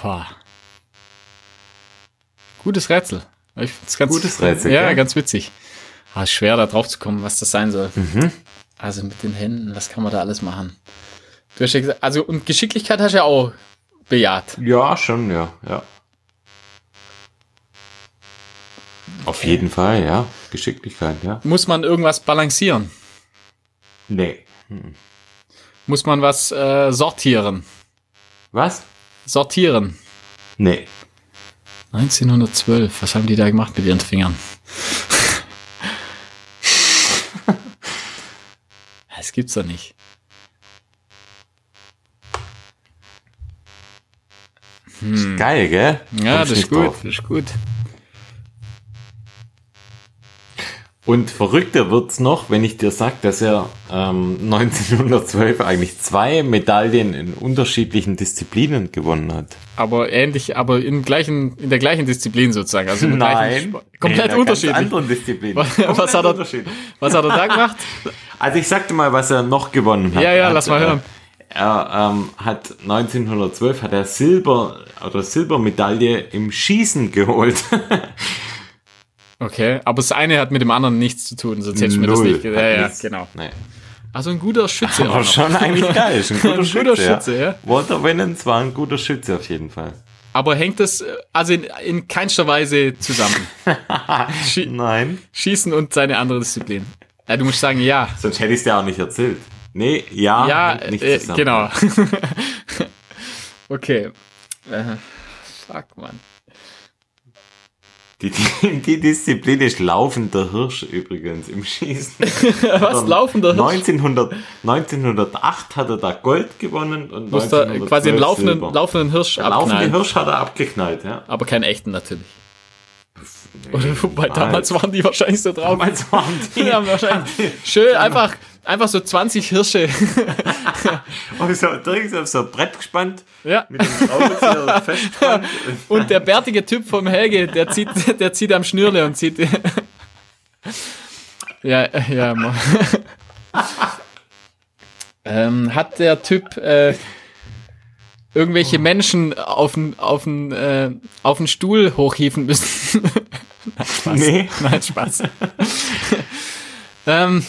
Boah. Gutes Rätsel. Ganz, Gutes Rätsel, Ja, gell? ganz witzig. Ah, schwer da drauf zu kommen, was das sein soll. Mhm. Also mit den Händen, was kann man da alles machen? Du hast ja gesagt, also und Geschicklichkeit hast du ja auch bejaht. Ja, schon, ja. Ja. Auf jeden Fall, ja. Geschicklichkeit, ja. Muss man irgendwas balancieren? Nee. Muss man was äh, sortieren? Was? Sortieren. Nee. 1912, was haben die da gemacht mit ihren Fingern? Das gibt's doch nicht. Geil, gell? Ja, Kommst das ist gut, drauf. das ist gut. Und verrückter wird's noch, wenn ich dir sag, dass er ähm, 1912 eigentlich zwei Medaillen in unterschiedlichen Disziplinen gewonnen hat. Aber ähnlich, aber in, gleichen, in der gleichen Disziplin sozusagen. Also im gleichen Sp- in komplett einer unterschiedlich. Ganz anderen Disziplin. Was, was, hat er, was hat er da gemacht? Also ich sagte mal, was er noch gewonnen hat. Ja, ja, Er lass hat, mal äh, hören. Er ähm, hat 1912 hat er Silber oder Silbermedaille im Schießen geholt. Okay, aber das eine hat mit dem anderen nichts zu tun, sonst hättest du mir das nicht ge- Hat Ja, ja, genau. Nee. Also ein guter Schütze. auch Aber noch. schon eigentlich geil. Ist ein guter, Ein Schütze, guter Schütze, ja. ja. Walter Winans war ein guter Schütze auf jeden Fall. Aber hängt das äh, also in, in keinster Weise zusammen? Schie Nein. Schießen und seine andere Disziplin. Ja, du musst sagen, ja. Sonst hätte ich es dir auch nicht erzählt. Nee, ja, Ja, nicht äh, zusammen. genau. okay. Äh, fuck, Mann. Die, die, die Disziplin ist laufender Hirsch übrigens im Schießen. Was? Laufender Hirsch? 1900, 1908 hat er da Gold gewonnen und Muss da 1912 quasi einen laufenden, Silber. laufenden Hirsch Der abknallen. Hirsch hat er abgeknallt, ja. Aber keinen echten natürlich. Nee, Oder wobei damals waren die wahrscheinlich so drauf. Damals waren die, Die haben wahrscheinlich schön einfach, einfach so 20 Hirsche. auf so, direkt auf so ein Brett gespannt, ja. mit dem Schraubenzieher festgespannt. Und der bärtige Typ vom Helge, der zieht, der zieht am Schnürle und zieht. ja, ja, Mann. ähm, hat der Typ äh, irgendwelche Menschen auf den auf den, äh, auf den Stuhl hochhieven müssen? Nein, Spaß. Nee. Nein, Spaß. ähm,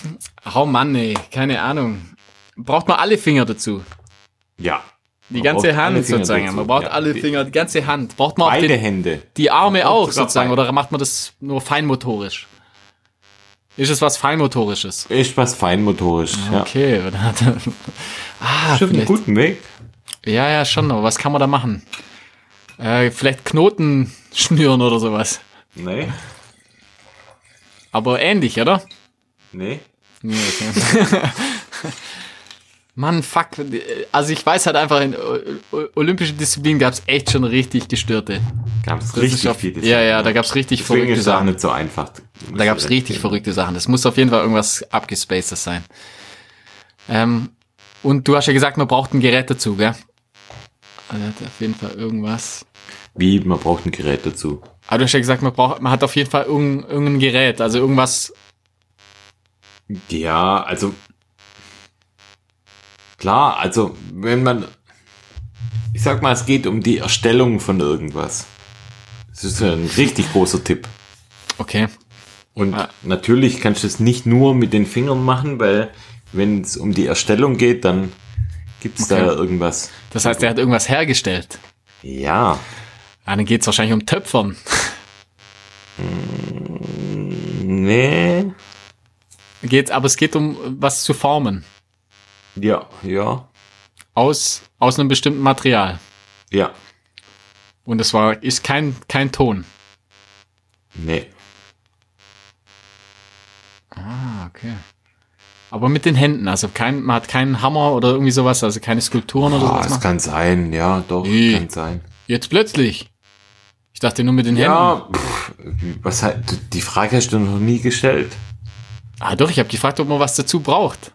Oh Mann, ey, keine Ahnung. Braucht man alle Finger dazu? Ja. Die ganze Hand sozusagen. dazu. Man braucht Ja, alle Finger, die ganze Hand. Braucht man auch Beide den, Hände. die Arme auch sozusagen? beide. Oder macht man das nur feinmotorisch? Ist es was feinmotorisches? Ist was feinmotorisch. Ja. Okay. dann hat er- ah, Schon einen guten Weg. Ja, ja, schon. Aber was kann man da machen? Äh, vielleicht Knoten schnüren oder sowas. Nee. Aber ähnlich, oder? Nee. Nee, okay. Mann, fuck. Also ich weiß halt einfach, in olympischen Disziplinen gab es echt schon richtig gestörte. Gab es richtig auf- viele Ja, ja, da gab's richtig Deswegen verrückte es Sachen. nicht so einfach. Da gab es richtig verrückte Sachen. Das muss auf jeden Fall irgendwas abgespacedes sein. Ähm, und du hast ja gesagt, man braucht ein Gerät dazu, gell? Also hat auf jeden Fall irgendwas. Wie, man braucht ein Gerät dazu. Aber du hast ja gesagt, man braucht, man hat auf jeden Fall irgendein, irgendein Gerät, also irgendwas. Ja, also klar, also wenn man, ich sag mal, es geht um die Erstellung von irgendwas. Das ist ein richtig großer Tipp. Okay. Und Ah. natürlich kannst du es nicht nur mit den Fingern machen, weil wenn es um die Erstellung geht, dann gibt's Okay. da irgendwas. Das heißt, er hat irgendwas hergestellt. Ja, Ah, dann geht's wahrscheinlich um Töpfern. nee, Geht's, aber es geht um was zu formen. ja, ja, Aus, aus einem bestimmten Material. ja, Und es war, ist kein, kein Ton. nee. Ah, okay. Aber mit den Händen, also kein, man hat keinen Hammer oder irgendwie sowas, also keine Skulpturen oder Ah, sowas. es machen. kann sein, ja, doch, Nee. kann sein. Jetzt plötzlich. Ich dachte nur mit den Händen. Ja, was halt, die Frage hast du noch nie gestellt. Ah, doch, ich habe gefragt, ob man was dazu braucht.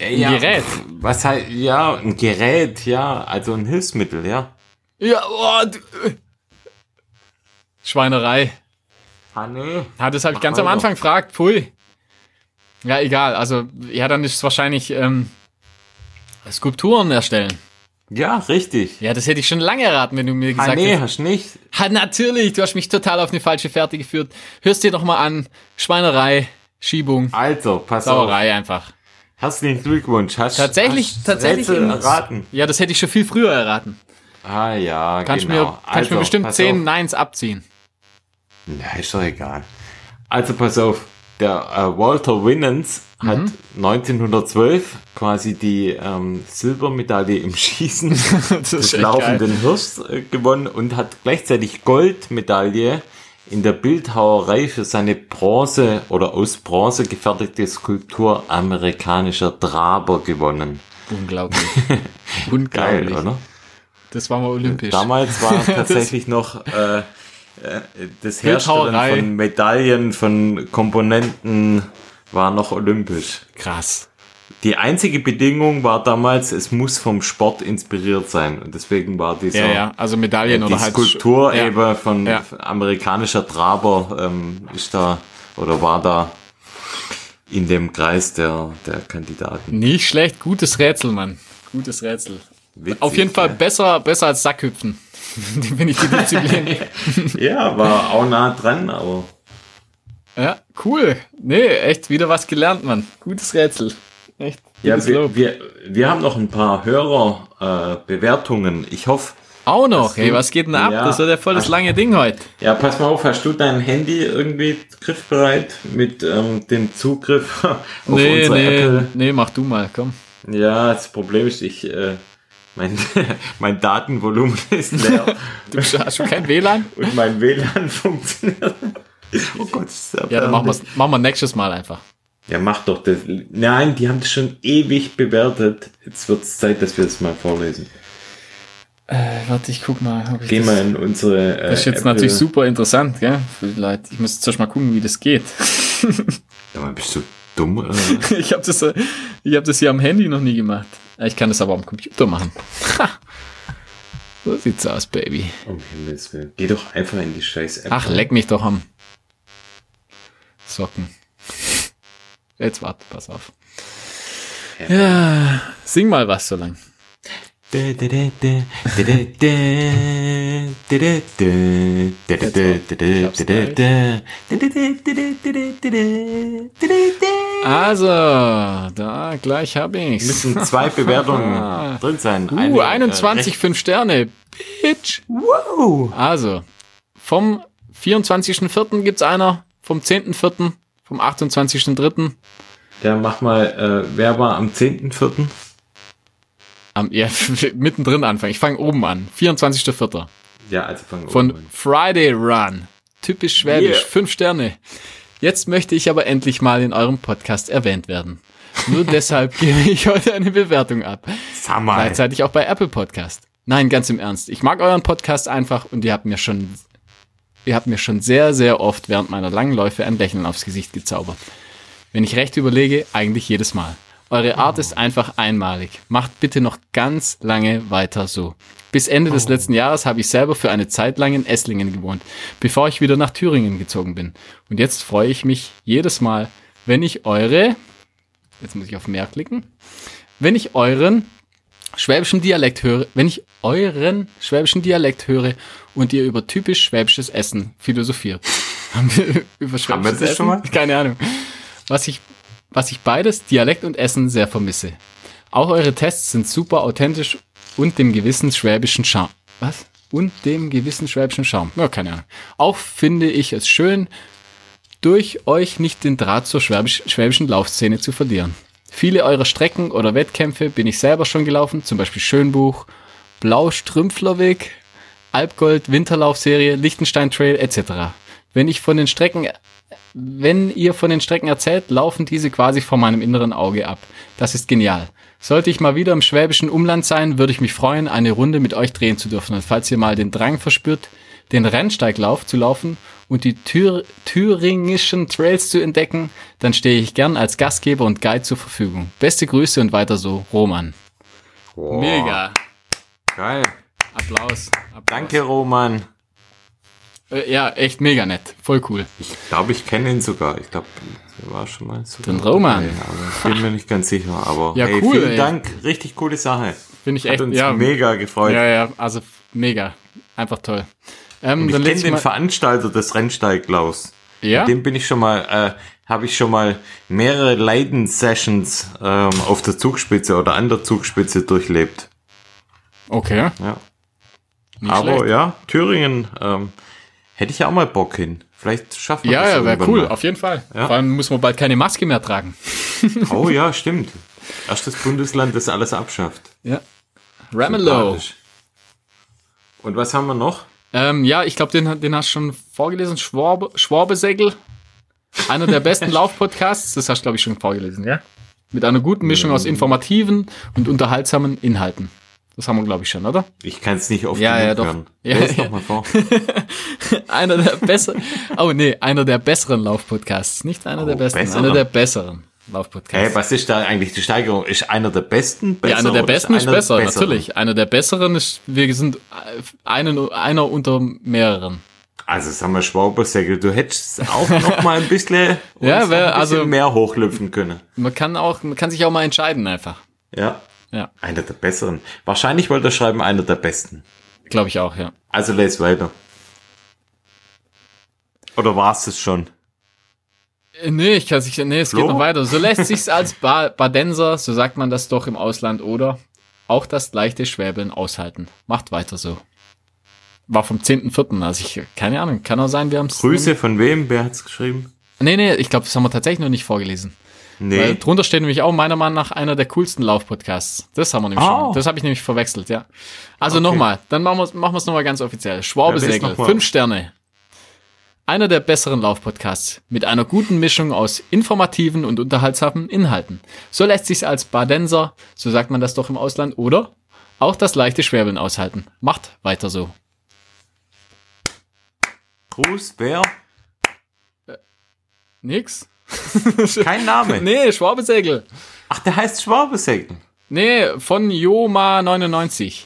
Ein Gerät. pff, Was halt, ja, ein Gerät, ja, also ein Hilfsmittel, ja. Ja, oh, du, äh. Schweinerei. Ah, nee. Ah, das habe ich Mach ganz am. Anfang gefragt. Pfui. Ja, egal. Also, ja, dann ist es wahrscheinlich ähm, Skulpturen erstellen. Ja, richtig. Ja, das hätte ich schon lange erraten, wenn du mir Ah, gesagt nee, hättest. hast nicht. Ha, natürlich, du hast mich total auf eine falsche Fährte geführt. Hörst dir doch mal an. Schweinerei, Schiebung, Also, pass auf. Sauerei einfach. Herzlichen Glückwunsch. Hast, Tatsächlich, hast tatsächlich. Erraten. Ja, das hätte ich schon viel früher erraten. Ah, ja, Kannst genau. mir, kannst mir Also, bestimmt pass zehn auf. Neins abziehen. Ja, ist doch egal. Also, pass auf. Der äh, Walter Winans hat Mhm. 1912 quasi die ähm, Silbermedaille im Schießen des laufenden Hirschs äh, gewonnen und hat gleichzeitig Goldmedaille in der Bildhauerei für seine Bronze oder aus Bronze gefertigte Skulptur amerikanischer Traber gewonnen. Unglaublich. Geil, Unglaublich. oder? Das war mal olympisch. Damals war tatsächlich noch äh, äh, das Herstellen von Medaillen, von Komponenten war noch olympisch. Krass. Die einzige Bedingung war damals, es muss vom Sport inspiriert sein. Und deswegen war dieser Ja, ja, also Medaillen die oder halt. Skulptur ja. eben von Ja. amerikanischer Traber ähm, ist da oder war da in dem Kreis der, der Kandidaten. Nicht schlecht, gutes Rätsel, Mann. Gutes Rätsel. Witzig, Auf jeden Fall besser, besser als Sackhüpfen. Bin ich die Disziplin. Ja, war auch nah dran, aber ja, cool. Nee, echt wieder was gelernt, Mann. Gutes Rätsel. Echt. Ja, wir, wir, wir haben noch ein paar Hörerbewertungen. Äh, Bewertungen. ich hoffe, Auch noch. Hey, du- was geht denn ab? Ja. Das wird ja voll das lange Ding heute. ja, pass mal auf, hast du dein Handy irgendwie griffbereit mit ähm, dem Zugriff auf Nee, unsere nee, Apple? nee, mach du mal, komm. Ja, das Problem ist, ich, äh, mein, mein Datenvolumen ist leer Du hast schon kein WLAN? und mein WLAN funktioniert. Oh Gott, ist Ja, dann machen wir wir nächstes Mal einfach. Ja, mach doch das. Nein, die haben das schon ewig bewertet. Jetzt wird es Zeit, dass wir das mal vorlesen. Äh, warte, ich guck mal. Ob ich Geh das, mal in unsere. Äh, das ist jetzt Apple- natürlich super interessant, gell? Für die Leute. Ich muss jetzt zuerst mal gucken, wie das geht. Ja, man, bist du dumm? Oder? ich habe das, äh, ich hab das hier am Handy noch nie gemacht. Ich kann das aber am Computer machen. Ha. so sieht's aus, Baby. um Himmels Willen. Geh doch einfach in die scheiß App. Ach, leck mich doch am Socken. Jetzt warte, pass auf. Ja, sing mal was so lang. Also, da gleich habe ich's. Müssen zwei Bewertungen drin sein. Uh, Eine, äh, 21 recht- 5 Sterne. Bitch. Wow. Also, vom 24.04. gibt's einer, vom 10.04., vom 28.03., Ja, mach mal, äh, wer war am 10.4.? am, ja, mittendrin anfangen. Ich fange oben an. 24.04. Ja, also fangen Von oben an. Friday Run. Typisch schwäbisch. Yeah. Fünf Sterne. Jetzt möchte ich aber endlich mal in eurem Podcast erwähnt werden. Nur deshalb gebe ich heute eine Bewertung ab. Sag mal. Gleichzeitig auch bei Apple Podcast. Nein, ganz im Ernst. Ich mag euren Podcast einfach und ihr habt mir schon, ihr habt mir schon sehr, sehr oft während meiner langen Läufe ein Lächeln aufs Gesicht gezaubert. Wenn ich recht überlege, eigentlich jedes Mal. Eure Art ist einfach einmalig. Macht bitte noch ganz lange weiter so. Bis Ende des letzten Jahres habe ich selber für eine Zeit lang in Esslingen gewohnt, bevor ich wieder nach Thüringen gezogen bin. Und jetzt freue ich mich jedes Mal, wenn ich eure, jetzt muss ich auf mehr klicken, wenn ich euren schwäbischen Dialekt höre, wenn ich euren schwäbischen Dialekt höre und ihr über typisch schwäbisches Essen philosophiert. Haben wir über schwäbisches Haben wir das Essen? schon mal? Keine Ahnung. Was ich, was ich beides, Dialekt und Essen, sehr vermisse. Auch eure Tests sind super authentisch und dem gewissen schwäbischen Charme. Was? Und dem gewissen schwäbischen Charme. Ja, keine Ahnung. Auch finde ich es schön, durch euch nicht den Draht zur schwäbisch, schwäbischen Laufszene zu verlieren. Viele eurer Strecken oder Wettkämpfe bin ich selber schon gelaufen, zum Beispiel Schönbuch, Blau-Strümpflerweg, Alpgold, Winterlaufserie, Liechtenstein Trail etc. Wenn ich von den Strecken, wenn ihr von den Strecken erzählt, laufen diese quasi vor meinem inneren Auge ab. Das ist genial. Sollte ich mal wieder im schwäbischen Umland sein, würde ich mich freuen, eine Runde mit euch drehen zu dürfen. Und falls ihr mal den Drang verspürt, den Rennsteiglauf zu laufen und die Thür thüringischen Trails zu entdecken, dann stehe ich gern als Gastgeber und Guide zur Verfügung. Beste Grüße und weiter so, Roman. Boah, Mega. Geil. Applaus. Applaus. Danke, Roman. Äh, ja, echt mega nett. Voll cool. Ich glaube, ich kenne ihn sogar. Ich glaube, er war schon mal sogar Den Roman. dabei, Aber ich bin mir nicht ganz sicher. Aber Ja, hey, cool, vielen ey. Dank. Richtig coole Sache. Finde ich Hat echt, uns ja, mega gefreut. ja, ja, also mega. Einfach toll. Ähm, Und ich kenne den Veranstalter des Rennsteiglaufs. ja? Mit dem bin ich schon mal, äh, habe ich schon mal mehrere Leiden-Sessions ähm, auf der Zugspitze oder an der Zugspitze durchlebt. Okay. Ja. Nicht Aber schlecht. ja, Thüringen ähm, hätte ich ja auch mal Bock hin. Vielleicht schaffen wir Ja, das ja, wäre cool, mal. auf jeden Fall. Ja. Vor allem muss man bald keine Maske mehr tragen. Oh ja, stimmt. Erstes Bundesland, das alles abschafft. Ja. Ramelow. Und was haben wir noch? Ähm, ja, ich glaube, den, den hast du schon vorgelesen. Schwabe, Schwabesegel. Einer der besten Laufpodcasts. Das hast du, glaube ich, schon vorgelesen, ja? Mit einer guten Mischung aus informativen und unterhaltsamen Inhalten. Das haben wir, glaube ich, schon, oder? Ich kann es nicht oft Ja, ja, doch. hören. Ja, Lest ja. doch mal vor. Einer der besseren. Oh nee, einer der besseren Laufpodcasts. Nicht einer der Oh, besten, besseren. einer der besseren Hey, Laufpodcasts. was ist da eigentlich die Steigerung? Ist einer der besten besser? ja, einer der besten ist einer der besser, besseren? natürlich. Einer der besseren ist, wir sind äh, einen, einer unter mehreren. Also sag mal, Schwaubersäckel, du hättest auch noch mal ein bisschen, Ja, wär- ein bisschen also- mehr hochlüpfen können. Man kann auch, man kann sich auch mal entscheiden einfach. Ja, Ja, einer der besseren. Wahrscheinlich wollte er schreiben, einer der besten. glaube ich auch, ja. Also les weiter. Oder war es das schon? Äh, Nee, ich kann sich, nee, es Flo? geht noch weiter. So lässt sich's als ba Badenser, so sagt man das doch im Ausland, oder? Auch das leichte Schwäbeln aushalten. Macht weiter so. War vom 10.4., also ich, keine Ahnung, kann auch sein, wir haben's. Grüße von wem? Wer hat's geschrieben? Nee, nee, ich glaube, das haben wir tatsächlich noch nicht vorgelesen. Weil Nee. drunter steht nämlich auch meiner Meinung nach einer der coolsten Laufpodcasts. Das haben wir nämlich Oh. schon. Das habe ich nämlich verwechselt, ja. Also Okay. nochmal, dann machen wir es machen wir's nochmal ganz offiziell. Schwabesegel, mal. fünf Sterne. Einer der besseren Laufpodcasts mit einer guten Mischung aus informativen und unterhaltsamen Inhalten. So lässt sich's als Badenser, so sagt man das doch im Ausland, oder? Auch das leichte Schwäbeln aushalten. Macht weiter so. Gruß, wer? Nix? Kein Name. Nee, Schwabesegel. Ach, der heißt Schwaubersäckel. Nee, von Joma99.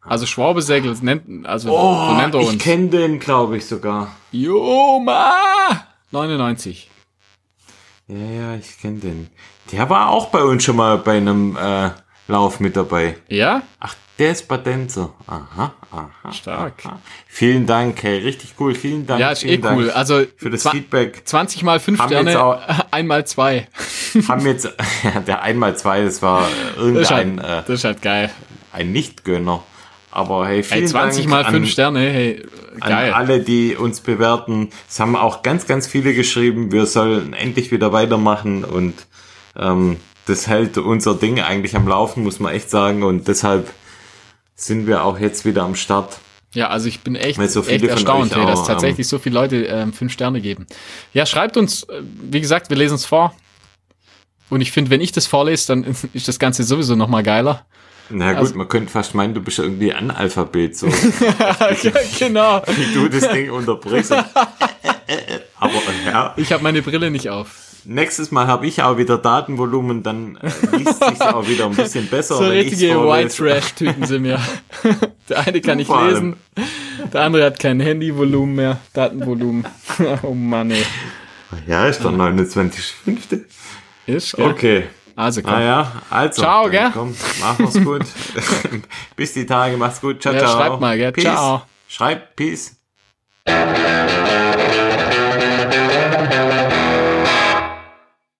Also Schwabesegel nennt, also so Oh, nennt er ich uns. kenne den, glaube ich sogar. Joma 99. Ja, ja, ich kenne den. Der war auch bei uns schon mal bei einem äh, Lauf mit dabei. Ja? Ach, der ist Badenzer. Aha, aha. Stark. Aha. Vielen Dank, hey, richtig cool. Vielen Dank. Ja, ist eh Dank cool. Also für das Feedback. 20 mal 5 Haben Sterne, auch- einmal 2. Haben jetzt, ja, der einmal zwei, das war Das ist halt, irgendein äh, das ist halt geil. ein Nichtgönner. Aber hey, vielen Ey, 20 Dank mal an, 5 Sterne, hey, an geil. alle, die uns bewerten. Es haben auch ganz, ganz viele geschrieben, wir sollen endlich wieder weitermachen und ähm, das hält unser Ding eigentlich am Laufen, muss man echt sagen. Und deshalb sind wir auch jetzt wieder am Start. Ja, also ich bin echt, so echt erstaunt, hey, dass tatsächlich so viele Leute ähm, fünf Sterne geben. Ja, schreibt uns, äh, wie gesagt, wir lesen es vor. Und ich finde, wenn ich das vorlese, dann ist das Ganze sowieso nochmal geiler. Na gut, Also- man könnte fast meinen, du bist irgendwie Analphabet, so genau. wie du das Ding unterbrichst. Aber ja, Ich habe meine Brille nicht auf. Nächstes Mal habe ich auch wieder Datenvolumen, dann äh, liest sich auch wieder ein bisschen besser. So richtige White. Trash-Typen sind wir. Der eine kann nicht lesen, der andere hat kein Handyvolumen mehr, Datenvolumen. oh Mann, ey. Ja, ist der 29.5. Ist, gell? Okay. Also komm. Ah ja, also. Ciao, gell? Komm, machen's gut. Bis die Tage, macht's gut. Ciao, Ja, ciao. schreibt mal, gell? Peace. Ciao. Schreibt, Peace.